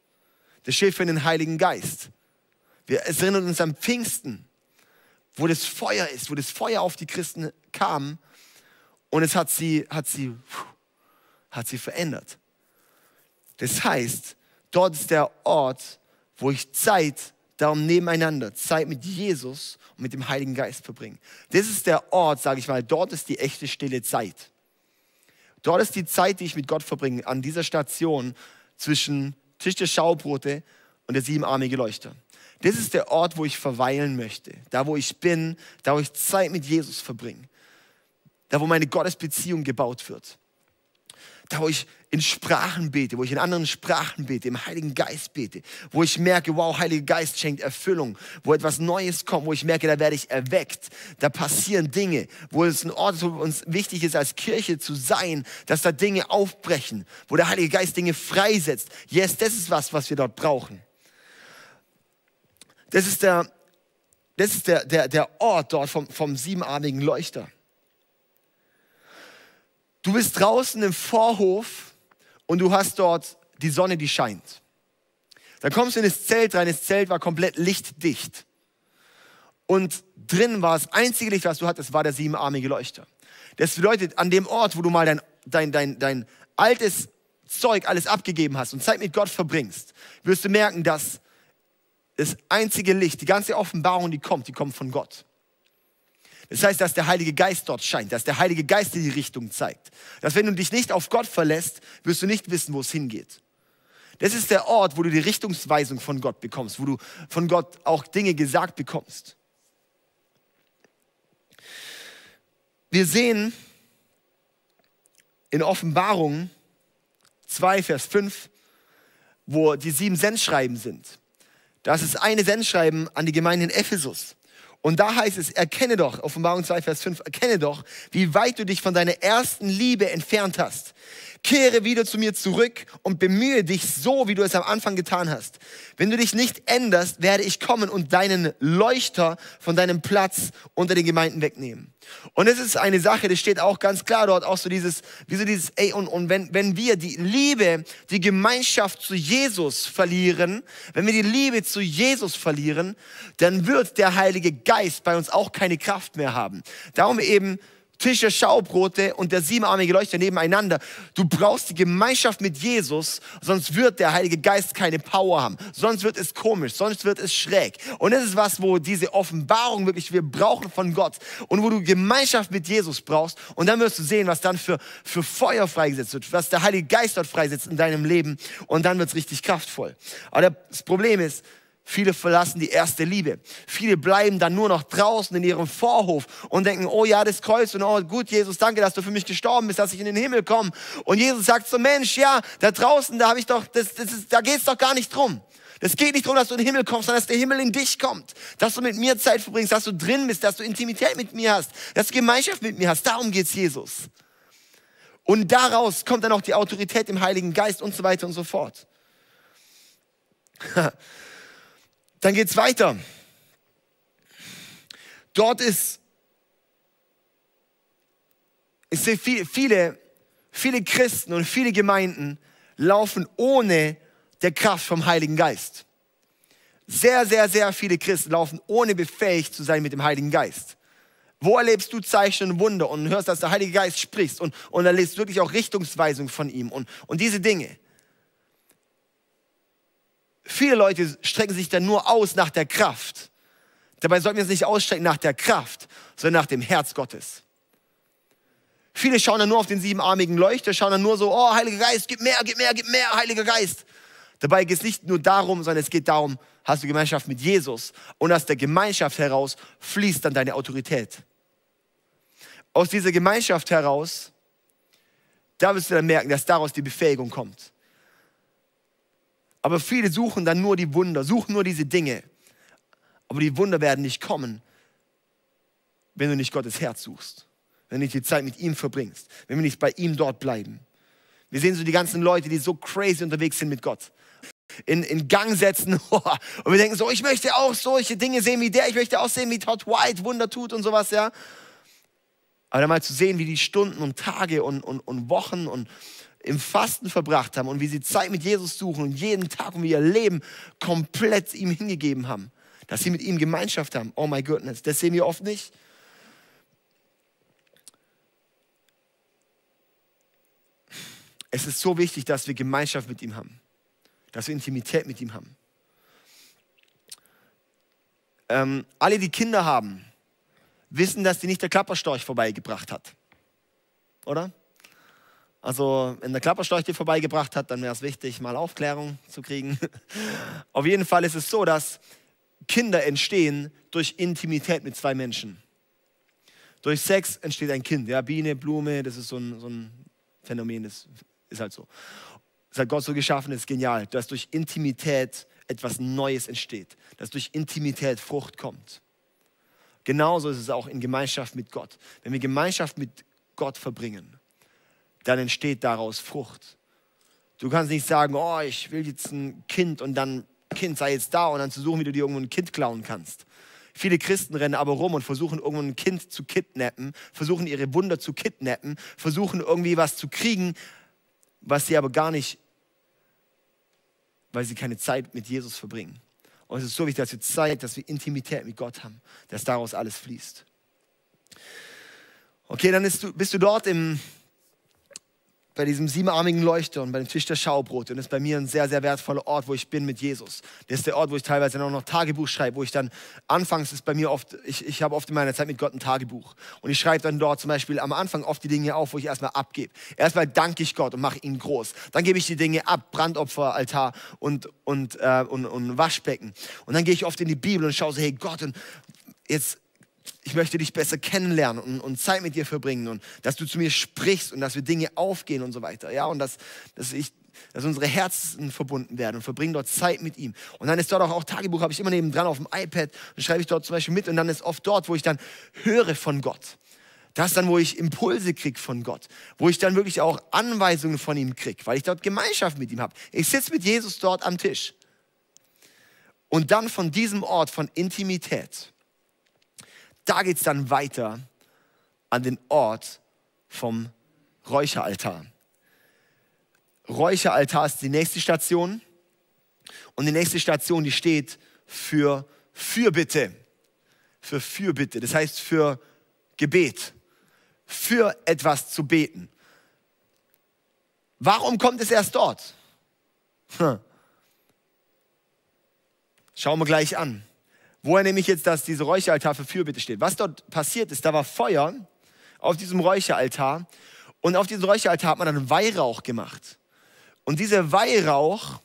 Das steht für den Heiligen Geist. Wir erinnern uns am Pfingsten, wo das Feuer ist, wo das Feuer auf die Christen kam und es hat sie, hat sie, hat sie verändert. Das heißt, dort ist der Ort, wo ich Zeit darum nebeneinander, Zeit mit Jesus und mit dem Heiligen Geist verbringe. Das ist der Ort, sage ich mal, dort ist die echte stille Zeit. Dort ist die Zeit, die ich mit Gott verbringe, an dieser Station zwischen Tisch der Schaubrote und der siebenarmige Leuchter. Das ist der Ort, wo ich verweilen möchte. Da, wo ich bin, da, wo ich Zeit mit Jesus verbringe. Da, wo meine Gottesbeziehung gebaut wird. Da, wo ich in Sprachen bete, wo ich in anderen Sprachen bete, im Heiligen Geist bete, wo ich merke, wow, Heiliger Geist schenkt Erfüllung, wo etwas Neues kommt, wo ich merke, da werde ich erweckt, da passieren Dinge, wo es ein Ort ist, wo uns wichtig ist, als Kirche zu sein, dass da Dinge aufbrechen, wo der Heilige Geist Dinge freisetzt. Yes, das ist was, was wir dort brauchen. Das ist der, das ist der, der, der Ort dort vom, vom siebenarmigen Leuchter. Du bist draußen im Vorhof und du hast dort die Sonne, die scheint. Dann kommst du in das Zelt rein, das Zelt war komplett lichtdicht. Und drin war das einzige Licht, was du hattest, war der siebenarmige Leuchter. Das bedeutet, an dem Ort, wo du mal dein, dein, dein, dein altes Zeug alles abgegeben hast und Zeit mit Gott verbringst, wirst du merken, dass das einzige Licht, die ganze Offenbarung, die kommt, die kommt von Gott. Das heißt, dass der Heilige Geist dort scheint, dass der Heilige Geist dir die Richtung zeigt. Dass wenn du dich nicht auf Gott verlässt, wirst du nicht wissen, wo es hingeht. Das ist der Ort, wo du die Richtungsweisung von Gott bekommst, wo du von Gott auch Dinge gesagt bekommst. Wir sehen in Offenbarung 2, Vers 5, wo die sieben Sendschreiben sind. Das ist eine Sendschreiben an die Gemeinde in Ephesus. Und da heißt es, erkenne doch, Offenbarung 2, Vers 5, erkenne doch, wie weit du dich von deiner ersten Liebe entfernt hast. Kehre wieder zu mir zurück und bemühe dich so, wie du es am Anfang getan hast. Wenn du dich nicht änderst, werde ich kommen und deinen Leuchter von deinem Platz unter den Gemeinden wegnehmen. Und es ist eine Sache, das steht auch ganz klar dort, auch so dieses, wie so dieses, ey, und, und wenn, wenn wir die Liebe, die Gemeinschaft zu Jesus verlieren, wenn wir die Liebe zu Jesus verlieren, dann wird der Heilige Geist bei uns auch keine Kraft mehr haben. Darum eben, Tische, Schaubrote und der siebenarmige Leuchter nebeneinander. Du brauchst die Gemeinschaft mit Jesus, sonst wird der Heilige Geist keine Power haben. Sonst wird es komisch, sonst wird es schräg. Und das ist was, wo diese Offenbarung wirklich wir brauchen von Gott und wo du Gemeinschaft mit Jesus brauchst. Und dann wirst du sehen, was dann für, für Feuer freigesetzt wird, was der Heilige Geist dort freisetzt in deinem Leben. Und dann wird es richtig kraftvoll. Aber das Problem ist, Viele verlassen die erste Liebe. Viele bleiben dann nur noch draußen in ihrem Vorhof und denken, oh ja, das Kreuz und oh gut, Jesus, danke, dass du für mich gestorben bist, dass ich in den Himmel komme. Und Jesus sagt so, Mensch, ja, da draußen, da habe ich doch, das, das ist, da geht's doch gar nicht drum. Es geht nicht darum, dass du in den Himmel kommst, sondern dass der Himmel in dich kommt. Dass du mit mir Zeit verbringst, dass du drin bist, dass du Intimität mit mir hast, dass du Gemeinschaft mit mir hast. Darum geht's Jesus. Und daraus kommt dann auch die Autorität im Heiligen Geist und so weiter und so fort. Dann geht's weiter. Dort ist, ich sehe viele, viele, Christen und viele Gemeinden laufen ohne der Kraft vom Heiligen Geist. Sehr, sehr, sehr viele Christen laufen ohne befähigt zu sein mit dem Heiligen Geist. Wo erlebst du Zeichen und Wunder und hörst, dass der Heilige Geist spricht und, und erlebst wirklich auch Richtungsweisung von ihm und, und diese Dinge. Viele Leute strecken sich dann nur aus nach der Kraft. Dabei sollten wir uns nicht ausstrecken nach der Kraft, sondern nach dem Herz Gottes. Viele schauen dann nur auf den siebenarmigen Leuchter, schauen dann nur so, oh, Heiliger Geist, gib mehr, gib mehr, gib mehr, Heiliger Geist. Dabei geht es nicht nur darum, sondern es geht darum, hast du Gemeinschaft mit Jesus und aus der Gemeinschaft heraus fließt dann deine Autorität aus dieser Gemeinschaft heraus, da wirst du dann merken, dass daraus die Befähigung kommt. Aber viele suchen dann nur die Wunder, suchen nur diese Dinge. Aber die Wunder werden nicht kommen, wenn du nicht Gottes Herz suchst, wenn du nicht die Zeit mit ihm verbringst, wenn wir nicht bei ihm dort bleiben. Wir sehen so die ganzen Leute, die so crazy unterwegs sind mit Gott. In, in Gang setzen und wir denken so, ich möchte auch solche Dinge sehen wie der, ich möchte auch sehen, wie Todd White Wunder tut und sowas, ja. Aber dann mal zu sehen, wie die Stunden und Tage und, und, und Wochen und im Fasten verbracht haben und wie sie Zeit mit Jesus suchen und jeden Tag wie ihr Leben komplett ihm hingegeben haben. Dass sie mit ihm Gemeinschaft haben. Oh my goodness, das sehen wir oft nicht. Es ist so wichtig, dass wir Gemeinschaft mit ihm haben. Dass wir Intimität mit ihm haben. Ähm, alle, die Kinder haben, wissen, dass die nicht der Klapperstorch vorbeigebracht hat. Oder? Also, wenn der Klapperstorch dir vorbeigebracht hat, dann wäre es wichtig, mal Aufklärung zu kriegen. Auf jeden Fall ist es so, dass Kinder entstehen durch Intimität mit zwei Menschen. Durch Sex entsteht ein Kind. Ja, Biene, Blume, das ist so ein, so ein Phänomen, das ist halt so. Das hat Gott so geschaffen, das ist genial, dass durch Intimität etwas Neues entsteht, dass durch Intimität Frucht kommt. Genauso ist es auch in Gemeinschaft mit Gott. Wenn wir Gemeinschaft mit Gott verbringen, dann entsteht daraus Frucht. Du kannst nicht sagen, oh, ich will jetzt ein Kind und dann Kind sei jetzt da und dann zu suchen, wie du dir irgendwo ein Kind klauen kannst. Viele Christen rennen aber rum und versuchen irgendwo ein Kind zu kidnappen, versuchen ihre Wunder zu kidnappen, versuchen irgendwie was zu kriegen, was sie aber gar nicht, weil sie keine Zeit mit Jesus verbringen. Und es ist so wichtig, dass wir Zeit, dass wir Intimität mit Gott haben, dass daraus alles fließt. Okay, dann du, bist du dort im, bei diesem siebenarmigen Leuchter und bei dem Tisch der Schaubrote. Und das ist bei mir ein sehr, sehr wertvoller Ort, wo ich bin mit Jesus. Das ist der Ort, wo ich teilweise dann auch noch Tagebuch schreibe, wo ich dann, anfangs ist bei mir oft, ich, ich habe oft in meiner Zeit mit Gott ein Tagebuch. Und ich schreibe dann dort zum Beispiel am Anfang oft die Dinge auf, wo ich erstmal abgebe. Erstmal danke ich Gott und mache ihn groß. Dann gebe ich die Dinge ab, Brandopferaltar und, und, äh, und, und Waschbecken. Und dann gehe ich oft in die Bibel und schaue so, hey Gott, und jetzt ich möchte dich besser kennenlernen und, und, Zeit mit dir verbringen und dass du zu mir sprichst und dass wir Dinge aufgehen und so weiter. Ja, und dass, dass, ich, dass unsere Herzen verbunden werden und verbringen dort Zeit mit ihm. Und dann ist dort auch, auch Tagebuch, habe ich immer neben dran auf dem iPad und schreibe ich dort zum Beispiel mit und dann ist oft dort, wo ich dann höre von Gott. Das dann, wo ich Impulse kriege von Gott, wo ich dann wirklich auch Anweisungen von ihm kriege, weil ich dort Gemeinschaft mit ihm habe. Ich sitze mit Jesus dort am Tisch. Und dann von diesem Ort von Intimität da geht es dann weiter an den Ort vom Räucheraltar. Räucheraltar ist die nächste Station. Und die nächste Station, die steht für Fürbitte. Für Fürbitte, das heißt für Gebet. Für etwas zu beten. Warum kommt es erst dort? Hm. Schauen wir gleich an. Woher nehme ich jetzt, dass diese Räucheraltar für Fürbitte steht? Was dort passiert ist, da war Feuer auf diesem Räucheraltar und auf diesem Räucheraltar hat man dann Weihrauch gemacht. Und dieser Weihrauch,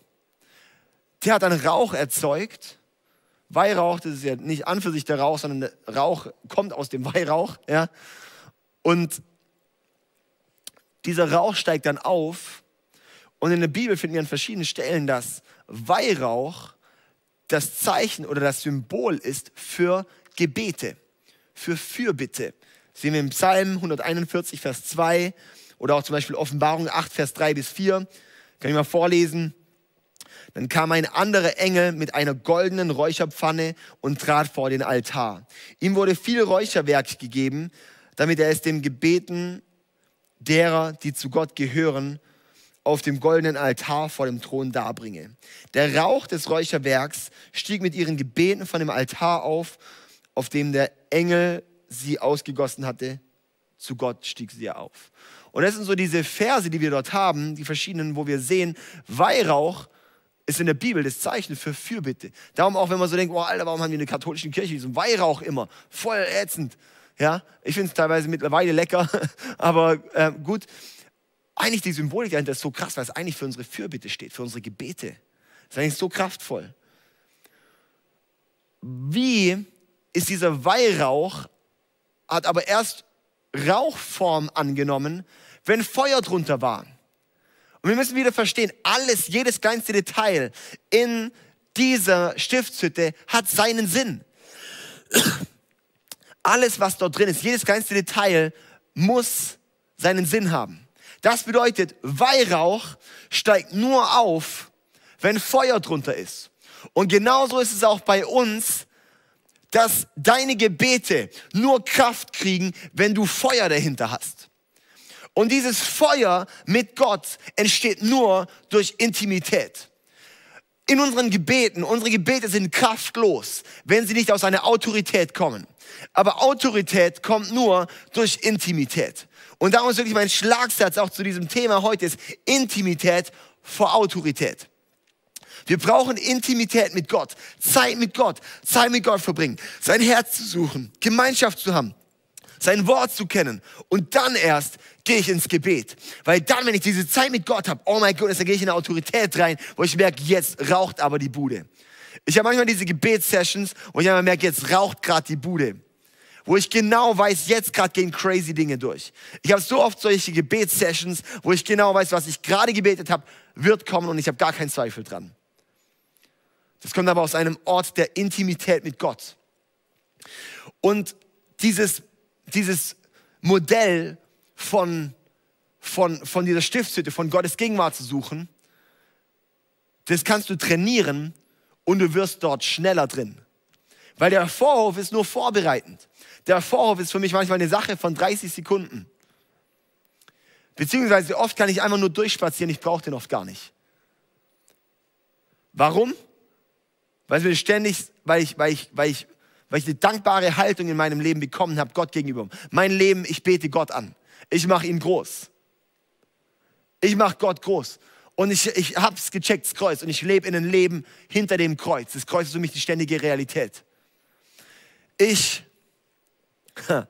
der hat dann Rauch erzeugt. Weihrauch, das ist ja nicht an für sich der Rauch, sondern der Rauch kommt aus dem Weihrauch. Ja? Und dieser Rauch steigt dann auf. Und in der Bibel finden wir an verschiedenen Stellen, dass Weihrauch das Zeichen oder das Symbol ist für Gebete, für Fürbitte. Das sehen wir im Psalm 141, Vers 2 oder auch zum Beispiel Offenbarung 8, Vers 3 bis 4. Kann ich mal vorlesen. Dann kam ein anderer Engel mit einer goldenen Räucherpfanne und trat vor den Altar. Ihm wurde viel Räucherwerk gegeben, damit er es dem Gebeten derer, die zu Gott gehören, auf dem goldenen Altar vor dem Thron darbringe. Der Rauch des Räucherwerks stieg mit ihren Gebeten von dem Altar auf, auf dem der Engel sie ausgegossen hatte. Zu Gott stieg sie auf. Und das sind so diese Verse, die wir dort haben, die verschiedenen, wo wir sehen, Weihrauch ist in der Bibel das Zeichen für Fürbitte. Darum auch, wenn man so denkt, oh Alter, warum haben wir in der katholischen Kirche diesen Weihrauch immer? Voll ätzend. Ja, ich finde es teilweise mittlerweile lecker, aber äh, gut. Eigentlich die Symbolik dahinter ist so krass, weil es eigentlich für unsere Fürbitte steht, für unsere Gebete. Das ist eigentlich so kraftvoll. Wie ist dieser Weihrauch, hat aber erst Rauchform angenommen, wenn Feuer drunter war. Und wir müssen wieder verstehen, alles, jedes kleinste Detail in dieser Stiftshütte hat seinen Sinn. Alles, was dort drin ist, jedes kleinste Detail muss seinen Sinn haben. Das bedeutet, Weihrauch steigt nur auf, wenn Feuer drunter ist. Und genauso ist es auch bei uns, dass deine Gebete nur Kraft kriegen, wenn du Feuer dahinter hast. Und dieses Feuer mit Gott entsteht nur durch Intimität. In unseren Gebeten, unsere Gebete sind kraftlos, wenn sie nicht aus einer Autorität kommen. Aber Autorität kommt nur durch Intimität. Und darum ist wirklich mein Schlagsatz auch zu diesem Thema heute ist Intimität vor Autorität. Wir brauchen Intimität mit Gott, Zeit mit Gott, Zeit mit Gott verbringen, sein Herz zu suchen, Gemeinschaft zu haben, sein Wort zu kennen. Und dann erst gehe ich ins Gebet. Weil dann, wenn ich diese Zeit mit Gott habe, oh mein Gott, dann gehe ich in eine Autorität rein, wo ich merke, jetzt raucht aber die Bude. Ich habe manchmal diese Gebetssessions, wo ich merke, jetzt raucht gerade die Bude wo ich genau weiß, jetzt gerade gehen crazy Dinge durch. Ich habe so oft solche Gebetssessions, wo ich genau weiß, was ich gerade gebetet habe, wird kommen und ich habe gar keinen Zweifel dran. Das kommt aber aus einem Ort der Intimität mit Gott. Und dieses, dieses Modell von, von, von dieser Stiftshütte, von Gottes Gegenwart zu suchen, das kannst du trainieren und du wirst dort schneller drin. Weil der Vorhof ist nur vorbereitend. Der Vorhof ist für mich manchmal eine Sache von 30 Sekunden. Beziehungsweise oft kann ich einfach nur durchspazieren, ich brauche den oft gar nicht. Warum? Weil mir ständig, weil ich, weil ich, weil ich, weil ich eine dankbare Haltung in meinem Leben bekommen habe, Gott gegenüber. Mein Leben, ich bete Gott an. Ich mache ihn groß. Ich mache Gott groß. Und ich, ich habe es gecheckt, das Kreuz. Und ich lebe in einem Leben hinter dem Kreuz. Das Kreuz ist für mich die ständige Realität. Ich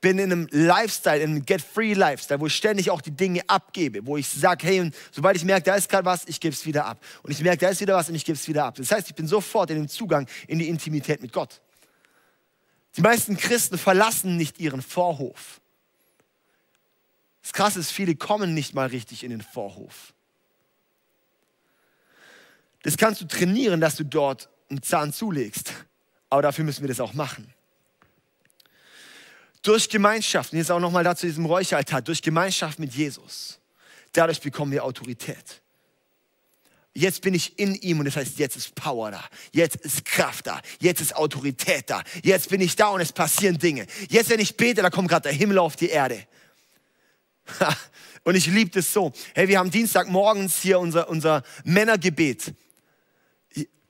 bin in einem Lifestyle, in einem Get-Free-Lifestyle, wo ich ständig auch die Dinge abgebe, wo ich sage, hey, sobald ich merke, da ist gerade was, ich gebe es wieder ab. Und ich merke, da ist wieder was und ich gebe es wieder ab. Das heißt, ich bin sofort in dem Zugang in die Intimität mit Gott. Die meisten Christen verlassen nicht ihren Vorhof. Das Krasse ist, viele kommen nicht mal richtig in den Vorhof. Das kannst du trainieren, dass du dort einen Zahn zulegst. Aber dafür müssen wir das auch machen. Durch Gemeinschaft, und jetzt auch nochmal dazu diesem Räucheraltar, durch Gemeinschaft mit Jesus. Dadurch bekommen wir Autorität. Jetzt bin ich in ihm und das heißt, jetzt ist Power da. Jetzt ist Kraft da. Jetzt ist Autorität da. Jetzt bin ich da und es passieren Dinge. Jetzt, wenn ich bete, da kommt gerade der Himmel auf die Erde. Und ich liebe das so. Hey, wir haben Dienstagmorgens hier unser, unser Männergebet.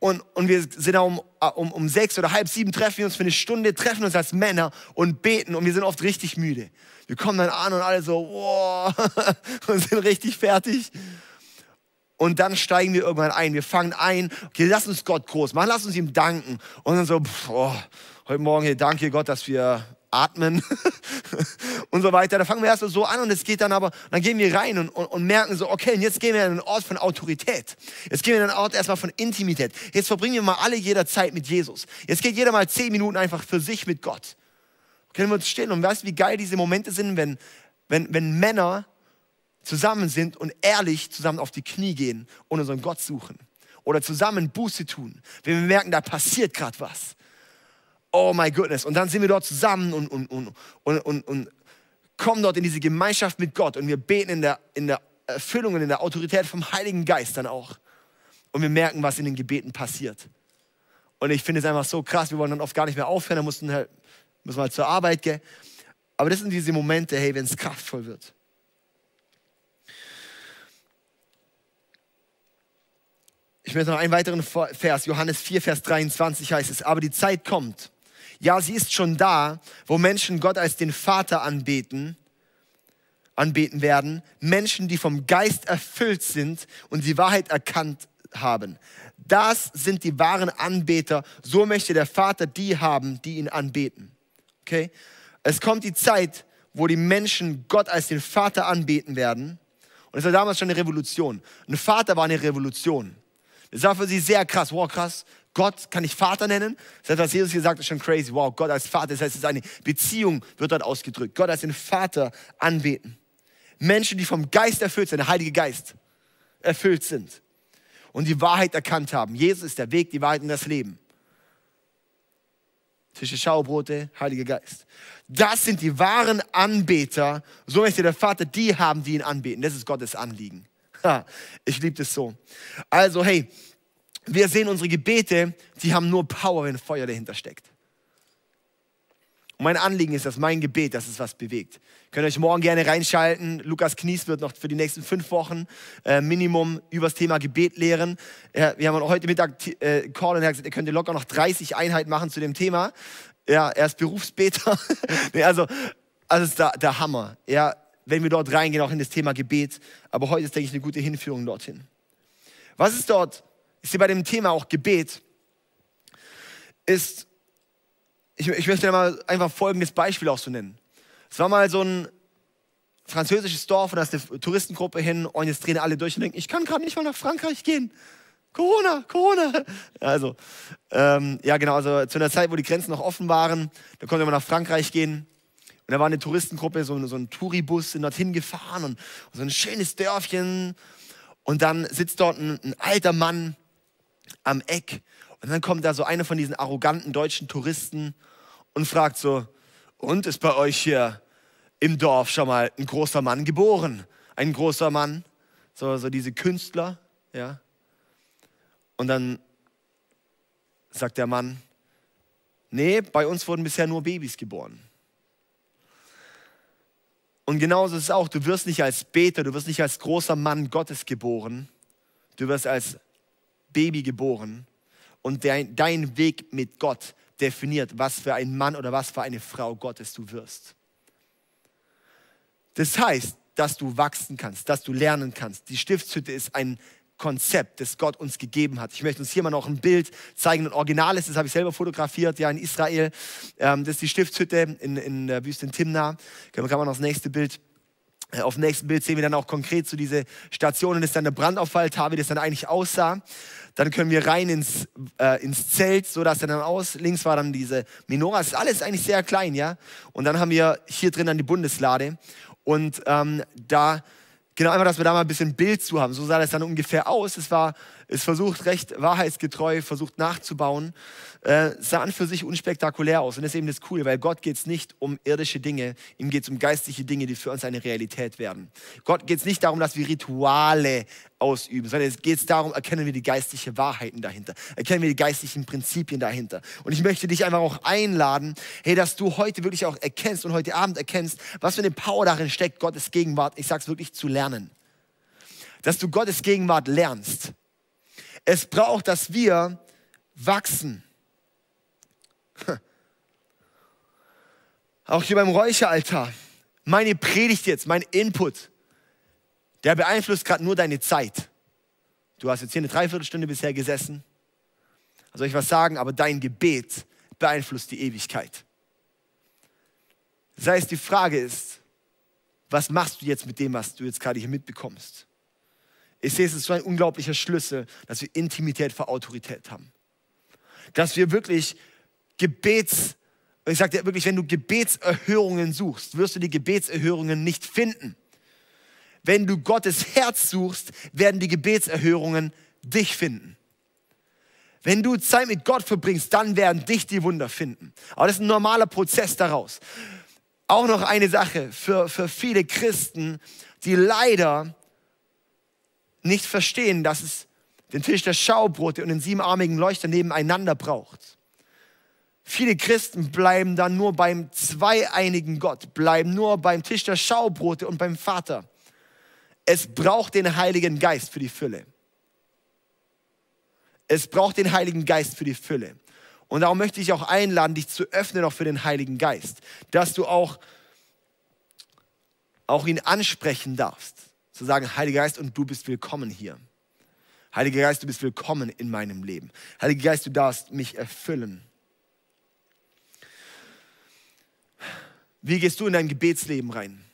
Und, und wir sind da um, um, um sechs oder halb sieben, treffen wir uns für eine Stunde, treffen uns als Männer und beten und wir sind oft richtig müde. Wir kommen dann an und alle so, wow, und sind richtig fertig. Und dann steigen wir irgendwann ein. Wir fangen ein, okay, lass uns Gott groß machen, lass uns ihm danken. Und dann so, pff, oh, heute Morgen, hier, danke Gott, dass wir atmen und so weiter. Da fangen wir erst so an und es geht dann aber, dann gehen wir rein und, und, und, merken so, okay, und jetzt gehen wir in einen Ort von Autorität. Jetzt gehen wir in einen Ort erstmal von Intimität. Jetzt verbringen wir mal alle jeder Zeit mit Jesus. Jetzt geht jeder mal zehn Minuten einfach für sich mit Gott. Können wir uns stellen und weißt wie geil diese Momente sind, wenn, wenn, wenn Männer zusammen sind und ehrlich zusammen auf die Knie gehen und unseren Gott suchen. Oder zusammen Buße tun. Wenn wir merken, da passiert gerade was oh my goodness. Und dann sind wir dort zusammen und, und, und, und, und, und kommen dort in diese Gemeinschaft mit Gott und wir beten in der, in der Erfüllung und in der Autorität vom Heiligen Geist dann auch. Und wir merken, was in den Gebeten passiert. Und ich finde es einfach so krass, wir wollen dann oft gar nicht mehr aufhören, dann mussten halt, müssen wir halt zur Arbeit gehen. Aber das sind diese Momente, hey, wenn es kraftvoll wird. ich möchte noch einen weiteren Vers, Johannes 4, Vers 23 heißt es, aber die Zeit kommt, ja, sie ist schon da, wo Menschen Gott als den Vater anbeten, anbeten werden, Menschen, die vom Geist erfüllt sind und die Wahrheit erkannt haben. Das sind die wahren Anbeter. So möchte der Vater die haben, die ihn anbeten. Okay? Es kommt die Zeit, wo die Menschen Gott als den Vater anbeten werden. Und es war damals schon eine Revolution. Ein Vater war eine Revolution. Das war für sie sehr krass. Wow, krass. Gott kann ich Vater nennen. Das was Jesus gesagt hat, ist schon crazy. Wow, Gott als Vater. Das heißt, es ist eine Beziehung, wird dort ausgedrückt. Gott als den Vater anbeten. Menschen, die vom Geist erfüllt sind, der Heilige Geist erfüllt sind und die Wahrheit erkannt haben. Jesus ist der Weg, die Wahrheit und das Leben. Tische Schaubrote, Heiliger Geist. Das sind die wahren Anbeter. So möchte der Vater die haben, die ihn anbeten. Das ist Gottes Anliegen. Ha, ich liebe das so. Also, hey, wir sehen unsere Gebete, die haben nur Power, wenn Feuer dahinter steckt. Und mein Anliegen ist, dass mein Gebet, dass es was bewegt. Könnt ihr euch morgen gerne reinschalten. Lukas Knies wird noch für die nächsten fünf Wochen äh, Minimum über das Thema Gebet lehren. Äh, wir haben heute Mittag äh, Call und er hat gesagt, ihr könnt locker noch 30 Einheiten machen zu dem Thema. Ja, er ist Berufsbeter. nee, also, also ist der, der Hammer. Ja, wenn wir dort reingehen, auch in das Thema Gebet. Aber heute ist, denke ich, eine gute Hinführung dorthin. Was ist dort? Ist hier bei dem Thema auch Gebet? Ist ich, ich möchte mal einfach folgendes Beispiel auch so nennen. Es war mal so ein französisches Dorf und da ist eine Touristengruppe hin und jetzt drehen alle durch und denken, ich kann gerade nicht mal nach Frankreich gehen. Corona, Corona. Also, ähm, ja genau, also zu einer Zeit, wo die Grenzen noch offen waren, da konnte man nach Frankreich gehen. Und da war eine Touristengruppe, so, so ein Touribus, sind dorthin gefahren und, und, so ein schönes Dörfchen. Und dann sitzt dort ein, ein alter Mann am Eck. Und dann kommt da so einer von diesen arroganten deutschen Touristen und fragt so, und ist bei euch hier im Dorf schon mal ein großer Mann geboren? Ein großer Mann, so, so diese Künstler, ja. Und dann sagt der Mann, nee, bei uns wurden bisher nur Babys geboren. Und genauso ist es auch, du wirst nicht als Beter, du wirst nicht als großer Mann Gottes geboren, du wirst als Baby geboren. Und dein, dein Weg mit Gott definiert, was für ein Mann oder was für eine Frau Gottes du wirst. Das heißt, dass du wachsen kannst, dass du lernen kannst. Die Stiftshütte ist ein Konzept, das Gott uns gegeben hat. Ich möchte uns hier mal noch ein Bild zeigen, ein Original ist, das habe ich selber fotografiert, ja, in Israel. Ähm, das ist die Stiftshütte in, in der Wüste in Timna. Kann man noch das nächste Bild auf dem nächsten Bild sehen wir dann auch konkret so diese Stationen, das ist dann der Brandauffalltar, wie das dann eigentlich aussah. Dann können wir rein ins, äh, ins Zelt, so dass er dann aus. Links war dann diese Menora. Das ist alles eigentlich sehr klein, ja. Und dann haben wir hier drin dann die Bundeslade. Und ähm, da, genau einfach, dass wir da mal ein bisschen Bild zu haben. So sah das dann ungefähr aus. Es war ist versucht recht wahrheitsgetreu, versucht nachzubauen, äh, sah an für sich unspektakulär aus. Und das ist eben das Coole, weil Gott geht es nicht um irdische Dinge, ihm geht es um geistliche Dinge, die für uns eine Realität werden. Gott geht es nicht darum, dass wir Rituale ausüben, sondern es geht darum, erkennen wir die geistlichen Wahrheiten dahinter, erkennen wir die geistlichen Prinzipien dahinter. Und ich möchte dich einfach auch einladen, hey, dass du heute wirklich auch erkennst und heute Abend erkennst, was für eine Power darin steckt, Gottes Gegenwart, ich sage es wirklich, zu lernen. Dass du Gottes Gegenwart lernst. Es braucht, dass wir wachsen. Auch hier beim Räucheraltar. Meine Predigt jetzt, mein Input, der beeinflusst gerade nur deine Zeit. Du hast jetzt hier eine Dreiviertelstunde bisher gesessen. Soll ich was sagen? Aber dein Gebet beeinflusst die Ewigkeit. Das heißt, die Frage ist, was machst du jetzt mit dem, was du jetzt gerade hier mitbekommst? Ich sehe es ist so ein unglaublicher Schlüssel, dass wir Intimität vor Autorität haben. Dass wir wirklich Gebets, ich sage dir wirklich, wenn du Gebetserhörungen suchst, wirst du die Gebetserhörungen nicht finden. Wenn du Gottes Herz suchst, werden die Gebetserhörungen dich finden. Wenn du Zeit mit Gott verbringst, dann werden dich die Wunder finden. Aber das ist ein normaler Prozess daraus. Auch noch eine Sache für, für viele Christen, die leider nicht verstehen, dass es den Tisch der Schaubrote und den siebenarmigen Leuchter nebeneinander braucht. Viele Christen bleiben dann nur beim zweieinigen Gott, bleiben nur beim Tisch der Schaubrote und beim Vater. Es braucht den Heiligen Geist für die Fülle. Es braucht den Heiligen Geist für die Fülle. Und darum möchte ich auch einladen, dich zu öffnen auch für den Heiligen Geist, dass du auch, auch ihn ansprechen darfst. Zu sagen, Heiliger Geist, und du bist willkommen hier. Heiliger Geist, du bist willkommen in meinem Leben. Heiliger Geist, du darfst mich erfüllen. Wie gehst du in dein Gebetsleben rein?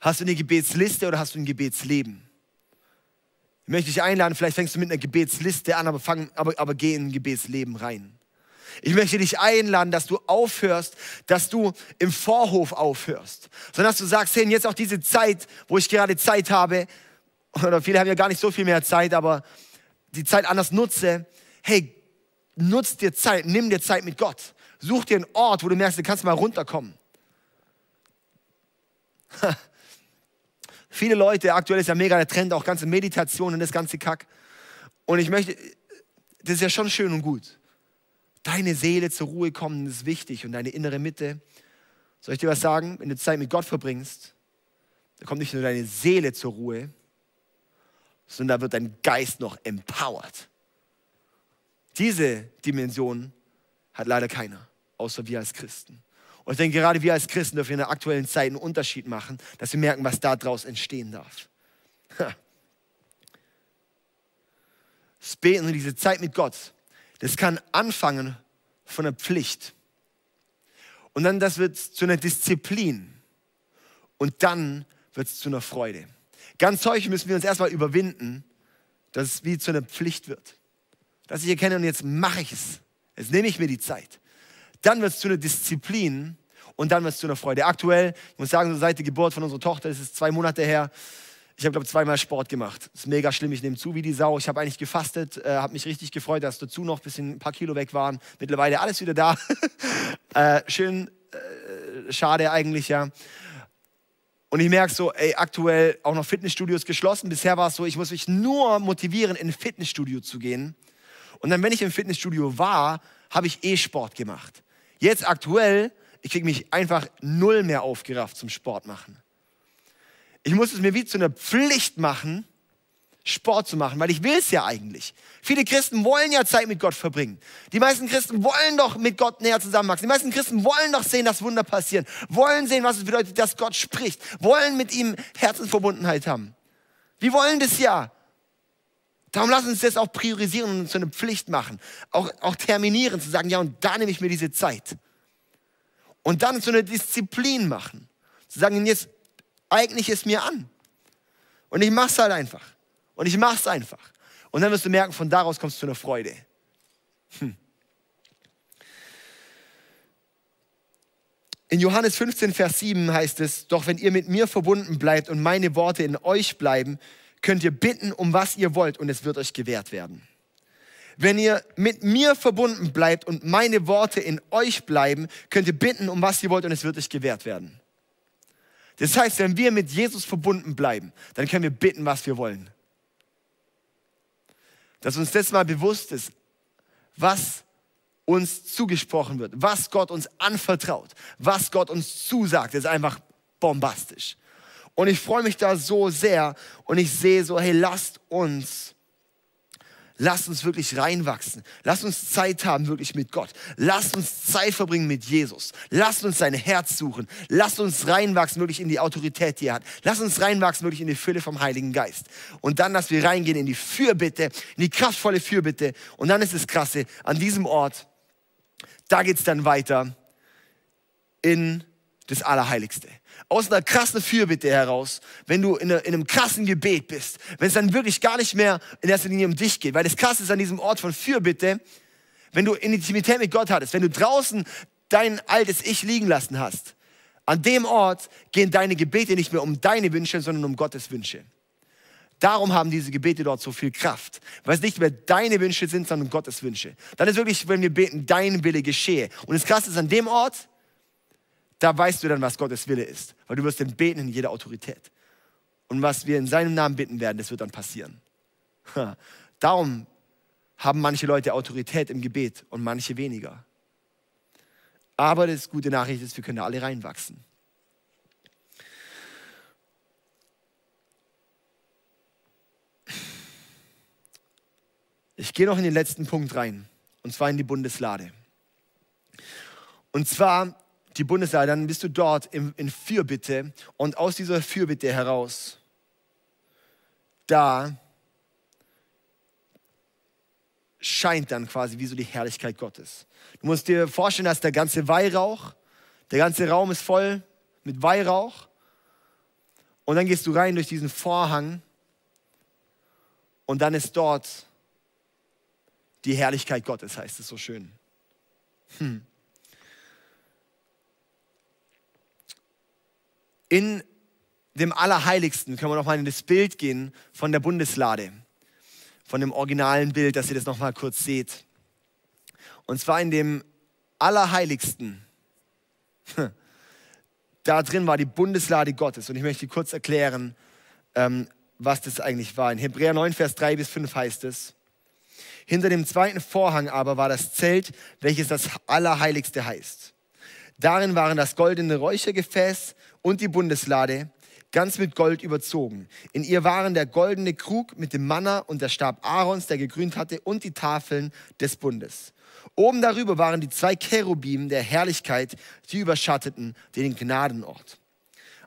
Hast du eine Gebetsliste oder hast du ein Gebetsleben? Ich möchte dich einladen, vielleicht fängst du mit einer Gebetsliste an, aber, fang, aber, aber geh in ein Gebetsleben rein. Ich möchte dich einladen, dass du aufhörst, dass du im Vorhof aufhörst, sondern dass du sagst, hey, jetzt auch diese Zeit, wo ich gerade Zeit habe, oder viele haben ja gar nicht so viel mehr Zeit, aber die Zeit anders nutze, hey, nutz dir Zeit, nimm dir Zeit mit Gott. Such dir einen Ort, wo du merkst, du kannst mal runterkommen. Viele Leute, aktuell ist ja mega der Trend, auch ganze Meditation und das ganze Kack. Und ich möchte, das ist ja schon schön und gut. Deine Seele zur Ruhe kommen, ist wichtig und deine innere Mitte. Soll ich dir was sagen? Wenn du Zeit mit Gott verbringst, da kommt nicht nur deine Seele zur Ruhe, sondern da wird dein Geist noch empowered. Diese Dimension hat leider keiner, außer wir als Christen. Und ich denke, gerade wir als Christen dürfen in der aktuellen Zeit einen Unterschied machen, dass wir merken, was daraus entstehen darf. Das Beten und diese Zeit mit Gott, das kann anfangen von einer Pflicht. Und dann das wird zu einer Disziplin. Und dann wird es zu einer Freude. Ganz häufig müssen wir uns erstmal überwinden, dass es wie zu einer Pflicht wird. Dass ich erkenne, und jetzt mache ich es. Jetzt nehme ich mir die Zeit dann wird es zu einer Disziplin und dann wird es zu einer Freude. Aktuell, ich muss sagen, so seit der Geburt von unserer Tochter, das ist zwei Monate her, ich habe, glaube zweimal Sport gemacht. Das ist mega schlimm, ich nehme zu wie die Sau. Ich habe eigentlich gefastet, äh, habe mich richtig gefreut, dass dazu noch ein, bisschen, ein paar Kilo weg waren. Mittlerweile alles wieder da. äh, schön, äh, schade eigentlich, ja. Und ich merke so, ey, aktuell auch noch Fitnessstudios geschlossen. Bisher war es so, ich muss mich nur motivieren, in ein Fitnessstudio zu gehen. Und dann, wenn ich im Fitnessstudio war, habe ich eh Sport gemacht. Jetzt aktuell, ich kriege mich einfach null mehr aufgerafft zum Sport machen. Ich muss es mir wie zu einer Pflicht machen, Sport zu machen, weil ich will es ja eigentlich. Viele Christen wollen ja Zeit mit Gott verbringen. Die meisten Christen wollen doch mit Gott näher zusammenwachsen. Die meisten Christen wollen doch sehen, dass Wunder passieren. Wollen sehen, was es bedeutet, dass Gott spricht. Wollen mit ihm Herzensverbundenheit haben. Wir wollen das ja. Darum lass uns das auch priorisieren und zu einer Pflicht machen. Auch, auch terminieren, zu sagen, ja, und da nehme ich mir diese Zeit. Und dann zu einer Disziplin machen. Zu sagen, jetzt eigne ich es mir an. Und ich mache es halt einfach. Und ich mache es einfach. Und dann wirst du merken, von daraus kommst du zu einer Freude. Hm. In Johannes 15, Vers 7 heißt es, doch wenn ihr mit mir verbunden bleibt und meine Worte in euch bleiben, könnt ihr bitten, um was ihr wollt und es wird euch gewährt werden. Wenn ihr mit mir verbunden bleibt und meine Worte in euch bleiben, könnt ihr bitten, um was ihr wollt und es wird euch gewährt werden. Das heißt, wenn wir mit Jesus verbunden bleiben, dann können wir bitten, was wir wollen. Dass uns das mal bewusst ist, was uns zugesprochen wird, was Gott uns anvertraut, was Gott uns zusagt, ist einfach bombastisch. Und ich freue mich da so sehr und ich sehe so, hey, lasst uns, lasst uns wirklich reinwachsen. Lasst uns Zeit haben wirklich mit Gott. Lasst uns Zeit verbringen mit Jesus. Lasst uns sein Herz suchen. Lasst uns reinwachsen wirklich in die Autorität, die er hat. Lasst uns reinwachsen wirklich in die Fülle vom Heiligen Geist. Und dann, dass wir reingehen in die Fürbitte, in die kraftvolle Fürbitte. Und dann ist es krasse, an diesem Ort, da geht es dann weiter in das Allerheiligste aus einer krassen Fürbitte heraus, wenn du in, in einem krassen Gebet bist, wenn es dann wirklich gar nicht mehr in erster Linie um dich geht, weil das Krasse ist an diesem Ort von Fürbitte, wenn du Intimität mit Gott hattest, wenn du draußen dein altes Ich liegen lassen hast, an dem Ort gehen deine Gebete nicht mehr um deine Wünsche, sondern um Gottes Wünsche. Darum haben diese Gebete dort so viel Kraft, weil es nicht mehr deine Wünsche sind, sondern Gottes Wünsche. Dann ist wirklich, wenn wir beten, dein Wille geschehe. Und das Krasse ist an dem Ort, da weißt du dann, was Gottes Wille ist, weil du wirst dann beten in jeder Autorität. Und was wir in seinem Namen bitten werden, das wird dann passieren. Darum haben manche Leute Autorität im Gebet und manche weniger. Aber das gute Nachricht ist, wir können da alle reinwachsen. Ich gehe noch in den letzten Punkt rein, und zwar in die Bundeslade. Und zwar die Bundeslade, dann bist du dort in, in Fürbitte und aus dieser Fürbitte heraus, da scheint dann quasi wie so die Herrlichkeit Gottes. Du musst dir vorstellen, dass der ganze Weihrauch, der ganze Raum ist voll mit Weihrauch. Und dann gehst du rein durch diesen Vorhang und dann ist dort die Herrlichkeit Gottes, heißt es so schön. Hm. In dem Allerheiligsten können wir nochmal in das Bild gehen von der Bundeslade von dem originalen Bild, dass ihr das nochmal kurz seht. Und zwar in dem Allerheiligsten. Da drin war die Bundeslade Gottes. Und ich möchte kurz erklären, ähm, was das eigentlich war. In Hebräer 9, Vers 3 bis 5 heißt es, hinter dem zweiten Vorhang aber war das Zelt, welches das Allerheiligste heißt. Darin waren das goldene Räuchergefäß und die Bundeslade, ganz mit Gold überzogen. In ihr waren der goldene Krug mit dem Manna und der Stab Aarons, der gegrünt hatte, und die Tafeln des Bundes. Oben darüber waren die zwei Cherubim der Herrlichkeit, die überschatteten den Gnadenort.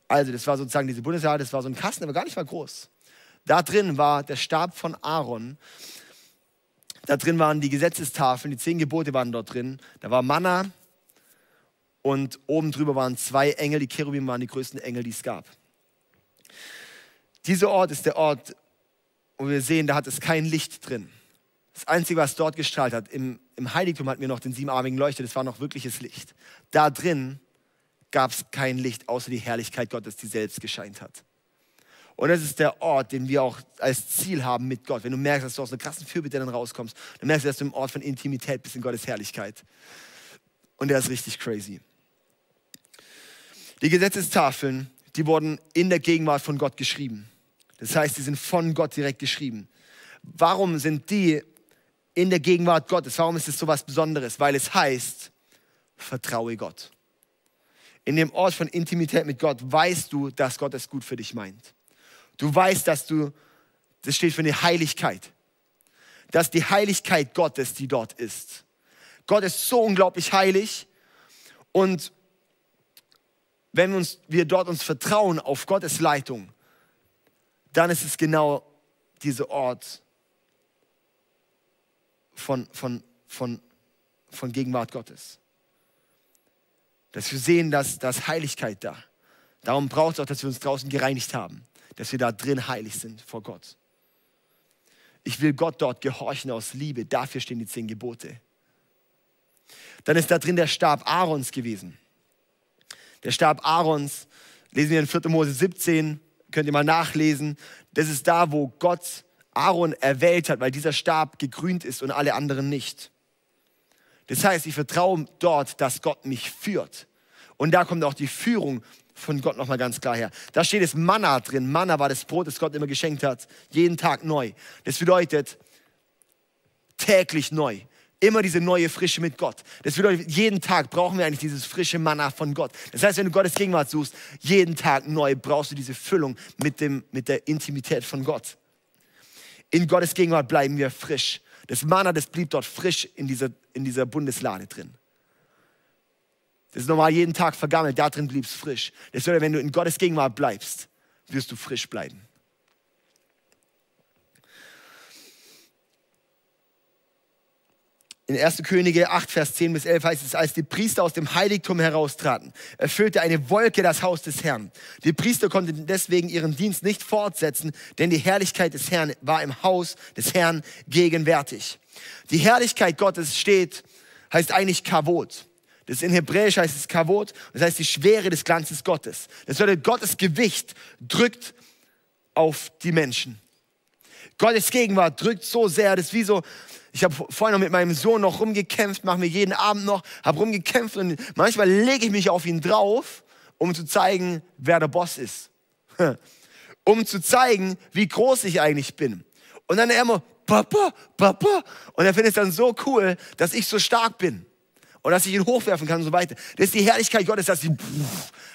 Also, das war sozusagen diese Bundeslade, das war so ein Kasten, aber gar nicht mal groß. Da drin war der Stab von Aaron. Da drin waren die Gesetzestafeln, die zehn Gebote waren dort drin. Da war Manna und oben drüber waren zwei Engel. Die Cherubim waren die größten Engel, die es gab. Dieser Ort ist der Ort, wo wir sehen, da hat es kein Licht drin. Das Einzige, was dort gestrahlt hat, im, im Heiligtum hatten wir noch den siebenarmigen Leuchter, das war noch wirkliches Licht. Da drin gab es kein Licht, außer die Herrlichkeit Gottes, die selbst gescheint hat. Und das ist der Ort, den wir auch als Ziel haben mit Gott. Wenn du merkst, dass du aus einer krassen Fürbitte dann rauskommst, dann merkst du, dass du im Ort von Intimität bist in Gottes Herrlichkeit. Und der ist richtig crazy. Die Gesetzestafeln, die wurden in der Gegenwart von Gott geschrieben. Das heißt, die sind von Gott direkt geschrieben. Warum sind die in der Gegenwart Gottes? Warum ist es so was Besonderes? Weil es heißt, vertraue Gott. In dem Ort von Intimität mit Gott weißt du, dass Gott es gut für dich meint. Du weißt, dass du, das steht für eine Heiligkeit. Dass die Heiligkeit Gottes, die dort ist. Gott ist so unglaublich heilig und wenn wir, uns, wir dort uns vertrauen auf Gottes Leitung, dann ist es genau dieser Ort von, von, von, von Gegenwart Gottes. Dass wir sehen, dass, dass Heiligkeit da. Darum braucht es auch, dass wir uns draußen gereinigt haben, dass wir da drin heilig sind vor Gott. Ich will Gott dort gehorchen aus Liebe. Dafür stehen die zehn Gebote. Dann ist da drin der Stab Aarons gewesen. Der Stab Aarons, lesen wir in 4. Mose 17, könnt ihr mal nachlesen. Das ist da, wo Gott Aaron erwählt hat, weil dieser Stab gegrünt ist und alle anderen nicht. Das heißt, ich vertraue dort, dass Gott mich führt. Und da kommt auch die Führung von Gott nochmal ganz klar her. Da steht das Manna drin. Manna war das Brot, das Gott immer geschenkt hat. Jeden Tag neu. Das bedeutet täglich neu. Immer diese neue Frische mit Gott. Das bedeutet, jeden Tag brauchen wir eigentlich dieses frische Manna von Gott. Das heißt, wenn du Gottes Gegenwart suchst, jeden Tag neu brauchst du diese Füllung mit, dem, mit der Intimität von Gott. In Gottes Gegenwart bleiben wir frisch. Das Manna, das blieb dort frisch in dieser, in dieser Bundeslade drin. Das ist normal jeden Tag vergammelt, da drin blieb es frisch. Das bedeutet, wenn du in Gottes Gegenwart bleibst, wirst du frisch bleiben. In 1. Könige 8, Vers 10 bis 11 heißt es, als die Priester aus dem Heiligtum heraustraten, erfüllte eine Wolke das Haus des Herrn. Die Priester konnten deswegen ihren Dienst nicht fortsetzen, denn die Herrlichkeit des Herrn war im Haus des Herrn gegenwärtig. Die Herrlichkeit Gottes steht, heißt eigentlich Kavot. Das in Hebräisch heißt es Kavot, das heißt die Schwere des Glanzes Gottes. Das bedeutet, Gottes Gewicht drückt auf die Menschen. Gottes Gegenwart drückt so sehr, das ist wie so, ich habe vorhin noch mit meinem Sohn noch rumgekämpft, machen wir jeden Abend noch, habe rumgekämpft und manchmal lege ich mich auf ihn drauf, um zu zeigen, wer der Boss ist. um zu zeigen, wie groß ich eigentlich bin. Und dann er immer, Papa, Papa. Und er findet es dann so cool, dass ich so stark bin. Und dass ich ihn hochwerfen kann und so weiter. Das ist die Herrlichkeit Gottes, dass sie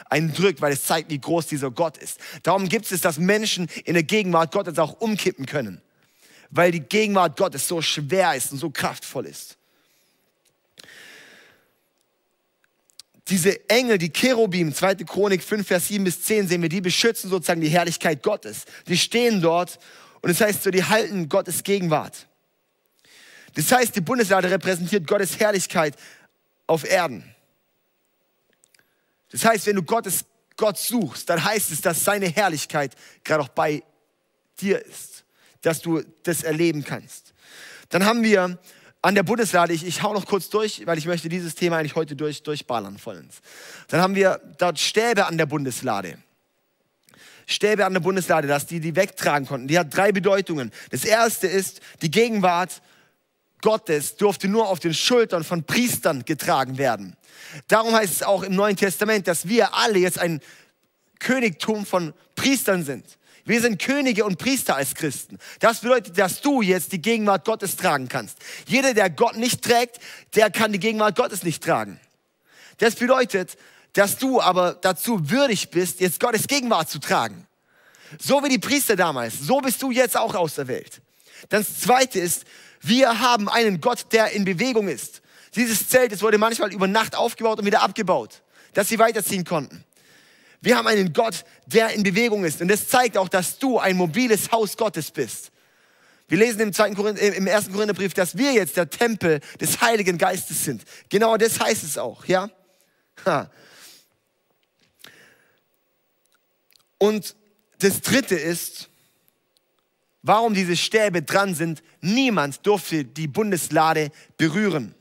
einen drückt, weil es zeigt, wie groß dieser Gott ist. Darum gibt es, dass Menschen in der Gegenwart Gottes auch umkippen können weil die Gegenwart Gottes so schwer ist und so kraftvoll ist. Diese Engel, die Cherubim, 2. Chronik 5, Vers 7 bis 10 sehen wir, die beschützen sozusagen die Herrlichkeit Gottes. Die stehen dort und das heißt so, die halten Gottes Gegenwart. Das heißt, die Bundeslade repräsentiert Gottes Herrlichkeit auf Erden. Das heißt, wenn du Gottes, Gott suchst, dann heißt es, dass seine Herrlichkeit gerade auch bei dir ist, dass du das erleben kannst. Dann haben wir an der Bundeslade, ich, ich hau noch kurz durch, weil ich möchte dieses Thema eigentlich heute durch, durchballern vollends. Dann haben wir dort Stäbe an der Bundeslade. Stäbe an der Bundeslade, dass die die wegtragen konnten. Die hat drei Bedeutungen. Das erste ist, die Gegenwart Gottes durfte nur auf den Schultern von Priestern getragen werden. Darum heißt es auch im Neuen Testament, dass wir alle jetzt ein Königtum von Priestern sind. Wir sind Könige und Priester als Christen. Das bedeutet, dass du jetzt die Gegenwart Gottes tragen kannst. Jeder, der Gott nicht trägt, der kann die Gegenwart Gottes nicht tragen. Das bedeutet, dass du aber dazu würdig bist, jetzt Gottes Gegenwart zu tragen. So wie die Priester damals, so bist du jetzt auch aus der Welt. Das zweite ist, wir haben einen Gott, der in Bewegung ist. Dieses Zelt, es wurde manchmal über Nacht aufgebaut und wieder abgebaut, dass sie weiterziehen konnten. Wir haben einen Gott, der in Bewegung ist. Und das zeigt auch, dass du ein mobiles Haus Gottes bist. Wir lesen im, zweiten Korinth, im ersten Korintherbrief, dass wir jetzt der Tempel des Heiligen Geistes sind. Genau das heißt es auch, ja? Ha. Und das dritte ist, warum diese Stäbe dran sind. Niemand durfte die Bundeslade berühren.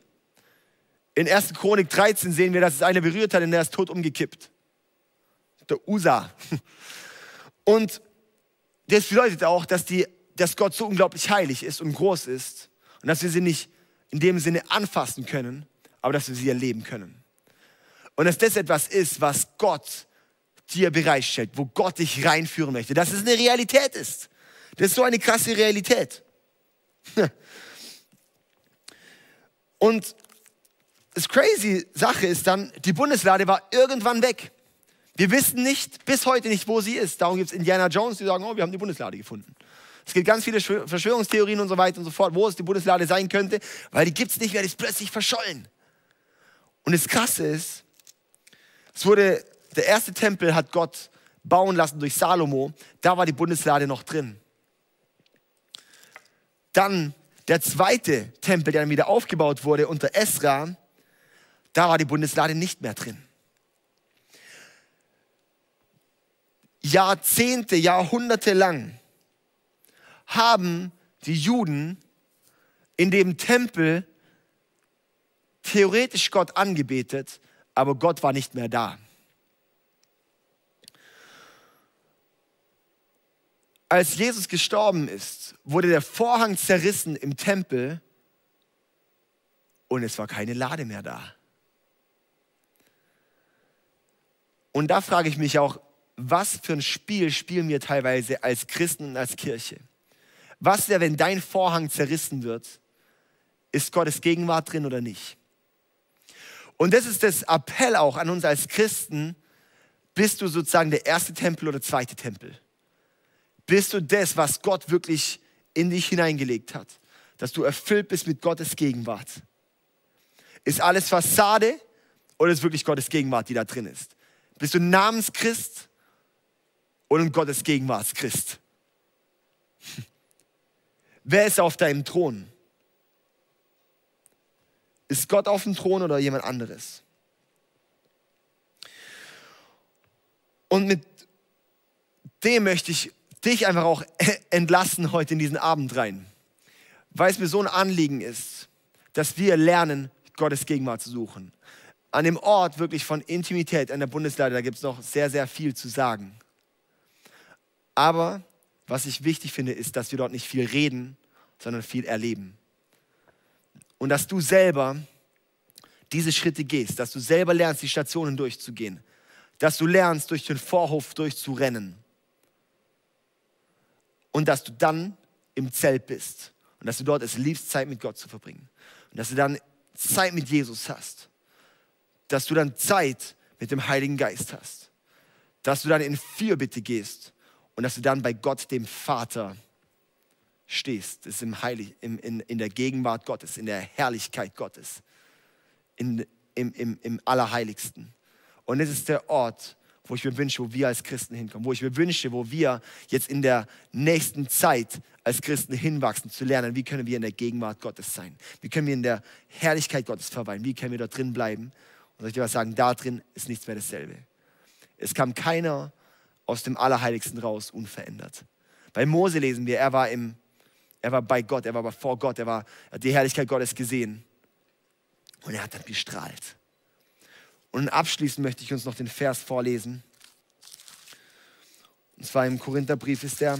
In 1. Chronik 13 sehen wir, dass es einer berührt hat und der ist tot umgekippt. Der Usa. Und das bedeutet auch, dass, die, dass Gott so unglaublich heilig ist und groß ist und dass wir sie nicht in dem Sinne anfassen können, aber dass wir sie erleben können. Und dass das etwas ist, was Gott dir bereitstellt, wo Gott dich reinführen möchte, dass es eine Realität ist. Das ist so eine krasse Realität. Und das crazy Sache ist dann, die Bundeslade war irgendwann weg. Wir wissen nicht, bis heute nicht, wo sie ist. Darum gibt es Indiana Jones, die sagen, oh, wir haben die Bundeslade gefunden. Es gibt ganz viele Verschwörungstheorien und so weiter und so fort, wo es die Bundeslade sein könnte, weil die gibt es nicht mehr, die ist plötzlich verschollen. Und das Krasse ist, es wurde, der erste Tempel hat Gott bauen lassen durch Salomo, da war die Bundeslade noch drin. Dann der zweite Tempel, der dann wieder aufgebaut wurde unter Esra, da war die Bundeslade nicht mehr drin. Jahrzehnte, Jahrhunderte lang haben die Juden in dem Tempel theoretisch Gott angebetet, aber Gott war nicht mehr da. als Jesus gestorben ist, wurde der Vorhang zerrissen im Tempel und es war keine Lade mehr da. Und da frage ich mich auch, was für ein Spiel spielen wir teilweise als Christen und als Kirche? Was wäre, wenn dein Vorhang zerrissen wird? Ist Gottes Gegenwart drin oder nicht? Und das ist das Appell auch an uns als Christen. Bist du sozusagen der erste Tempel oder zweite Tempel? bist du das, was Gott wirklich in dich hineingelegt hat. Dass du erfüllt bist mit Gottes Gegenwart. Ist alles Fassade oder ist wirklich Gottes Gegenwart, die da drin ist? Bist du Namenschrist oder ein Gottes Gegenwartschrist? Wer ist auf deinem Thron? Ist Gott auf dem Thron oder jemand anderes? Und mit dem möchte ich dich einfach auch entlassen heute in diesen Abend rein. Weil es mir so ein Anliegen ist, dass wir lernen, Gottes Gegenwart zu suchen. An dem Ort wirklich von Intimität an der Bundesleiter, da gibt es noch sehr, sehr viel zu sagen. Aber was ich wichtig finde, ist, dass wir dort nicht viel reden, sondern viel erleben. Und dass du selber diese Schritte gehst, dass du selber lernst, die Stationen durchzugehen, dass du lernst, durch den Vorhof durchzurennen. Und dass du dann im Zelt bist. Und dass du dort es liebst, Zeit mit Gott zu verbringen. Und dass du dann Zeit mit Jesus hast, dass du dann Zeit mit dem Heiligen Geist hast, dass du dann in Fürbitte gehst und dass du dann bei Gott, dem Vater, stehst, ist im Heilig, im, in, in der Gegenwart Gottes, in der Herrlichkeit Gottes, in, im, im, im Allerheiligsten. Und es ist der Ort, wo ich mir wünsche, wo wir als Christen hinkommen, wo ich mir wünsche, wo wir jetzt in der nächsten Zeit als Christen hinwachsen, zu lernen, wie können wir in der Gegenwart Gottes sein, wie können wir in der Herrlichkeit Gottes verweilen, wie können wir da drin bleiben. Und soll ich dir was sagen, da drin ist nichts mehr dasselbe. Es kam keiner aus dem Allerheiligsten raus unverändert. Bei Mose lesen wir, er war, im, er war bei Gott, er war vor Gott, er, war, er hat die Herrlichkeit Gottes gesehen. Und er hat dann gestrahlt. Und abschließend möchte ich uns noch den Vers vorlesen. Und zwar im Korintherbrief ist der.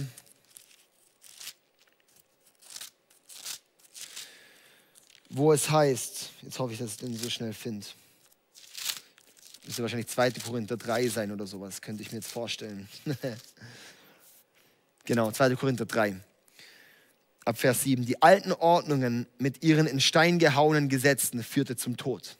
Wo es heißt, jetzt hoffe ich, dass ich den so schnell finde. Müsste wahrscheinlich 2. Korinther 3 sein oder sowas, könnte ich mir jetzt vorstellen. genau, 2. Korinther 3. Ab Vers 7. Die alten Ordnungen mit ihren in Stein gehauenen Gesetzen führte zum Tod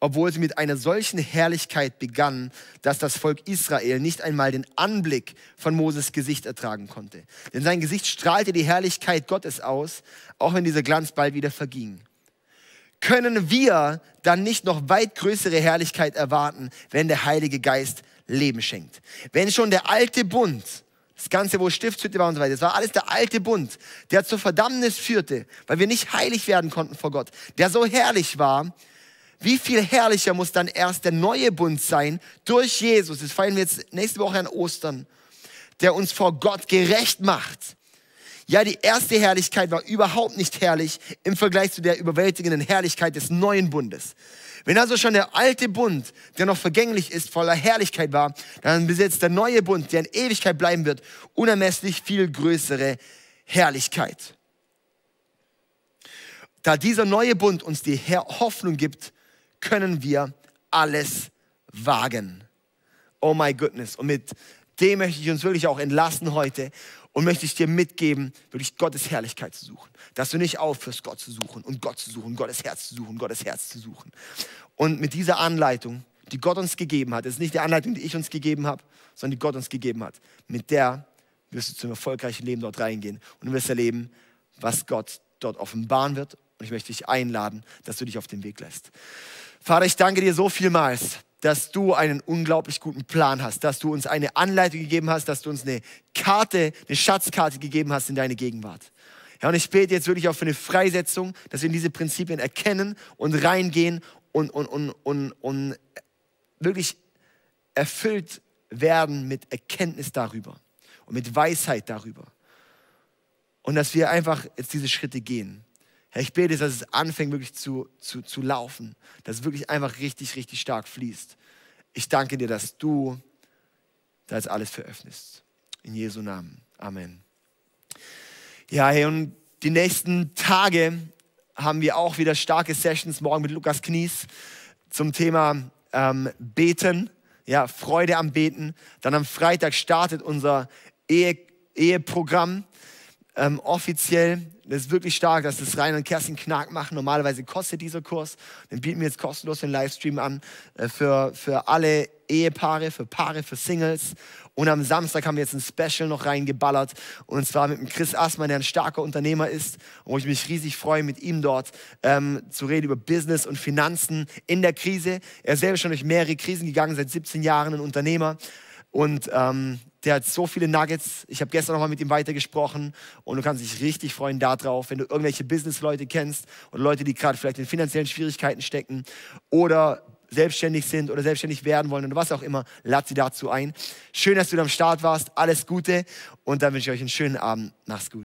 obwohl sie mit einer solchen Herrlichkeit begannen, dass das Volk Israel nicht einmal den Anblick von Moses Gesicht ertragen konnte. Denn sein Gesicht strahlte die Herrlichkeit Gottes aus, auch wenn dieser Glanz bald wieder verging. Können wir dann nicht noch weit größere Herrlichkeit erwarten, wenn der Heilige Geist Leben schenkt? Wenn schon der alte Bund, das Ganze, wo Stiftshütte war und so weiter, das war alles der alte Bund, der zur Verdammnis führte, weil wir nicht heilig werden konnten vor Gott, der so herrlich war, wie viel herrlicher muss dann erst der neue Bund sein durch Jesus. Das feiern wir jetzt nächste Woche an Ostern, der uns vor Gott gerecht macht. Ja, die erste Herrlichkeit war überhaupt nicht herrlich im Vergleich zu der überwältigenden Herrlichkeit des neuen Bundes. Wenn also schon der alte Bund, der noch vergänglich ist, voller Herrlichkeit war, dann besitzt der neue Bund, der in Ewigkeit bleiben wird, unermesslich viel größere Herrlichkeit. Da dieser neue Bund uns die Hoffnung gibt, können wir alles wagen. Oh my goodness. Und mit dem möchte ich uns wirklich auch entlassen heute und möchte ich dir mitgeben, wirklich Gottes Herrlichkeit zu suchen. Dass du nicht aufhörst, Gott zu suchen und Gott zu suchen, Gottes Herz zu suchen, Gottes Herz zu suchen. Und mit dieser Anleitung, die Gott uns gegeben hat, das ist nicht die Anleitung, die ich uns gegeben habe, sondern die Gott uns gegeben hat, mit der wirst du zum erfolgreichen Leben dort reingehen und du wirst erleben, was Gott dort offenbaren wird. Und ich möchte dich einladen, dass du dich auf den Weg lässt. Vater, ich danke dir so vielmals, dass du einen unglaublich guten Plan hast, dass du uns eine Anleitung gegeben hast, dass du uns eine Karte, eine Schatzkarte gegeben hast in deine Gegenwart. Ja, und ich bete jetzt wirklich auch für eine Freisetzung, dass wir in diese Prinzipien erkennen und reingehen und, und, und, und, und wirklich erfüllt werden mit Erkenntnis darüber und mit Weisheit darüber. Und dass wir einfach jetzt diese Schritte gehen. Herr, ich bete, dass es anfängt wirklich zu, zu, zu laufen, dass es wirklich einfach richtig, richtig stark fließt. Ich danke dir, dass du da jetzt alles veröffnest. In Jesu Namen. Amen. Ja, hey, und die nächsten Tage haben wir auch wieder starke Sessions, morgen mit Lukas Knies zum Thema ähm, Beten, ja, Freude am Beten. Dann am Freitag startet unser Ehe, Eheprogramm ähm, offiziell das ist wirklich stark, dass das Rein und Kerstin Knack machen. Normalerweise kostet dieser Kurs. Den bieten wir jetzt kostenlos den Livestream an äh, für, für alle Ehepaare, für Paare, für Singles. Und am Samstag haben wir jetzt ein Special noch reingeballert. Und zwar mit dem Chris Assmann, der ein starker Unternehmer ist. Und wo ich mich riesig freue, mit ihm dort ähm, zu reden über Business und Finanzen in der Krise. Er ist selber schon durch mehrere Krisen gegangen, seit 17 Jahren ein Unternehmer. Und ähm, der hat so viele Nuggets. Ich habe gestern noch mal mit ihm weitergesprochen und du kannst dich richtig freuen darauf, wenn du irgendwelche Business-Leute kennst oder Leute, die gerade vielleicht in finanziellen Schwierigkeiten stecken oder selbstständig sind oder selbstständig werden wollen oder was auch immer, lad sie dazu ein. Schön, dass du am Start warst. Alles Gute und dann wünsche ich euch einen schönen Abend. Mach's gut.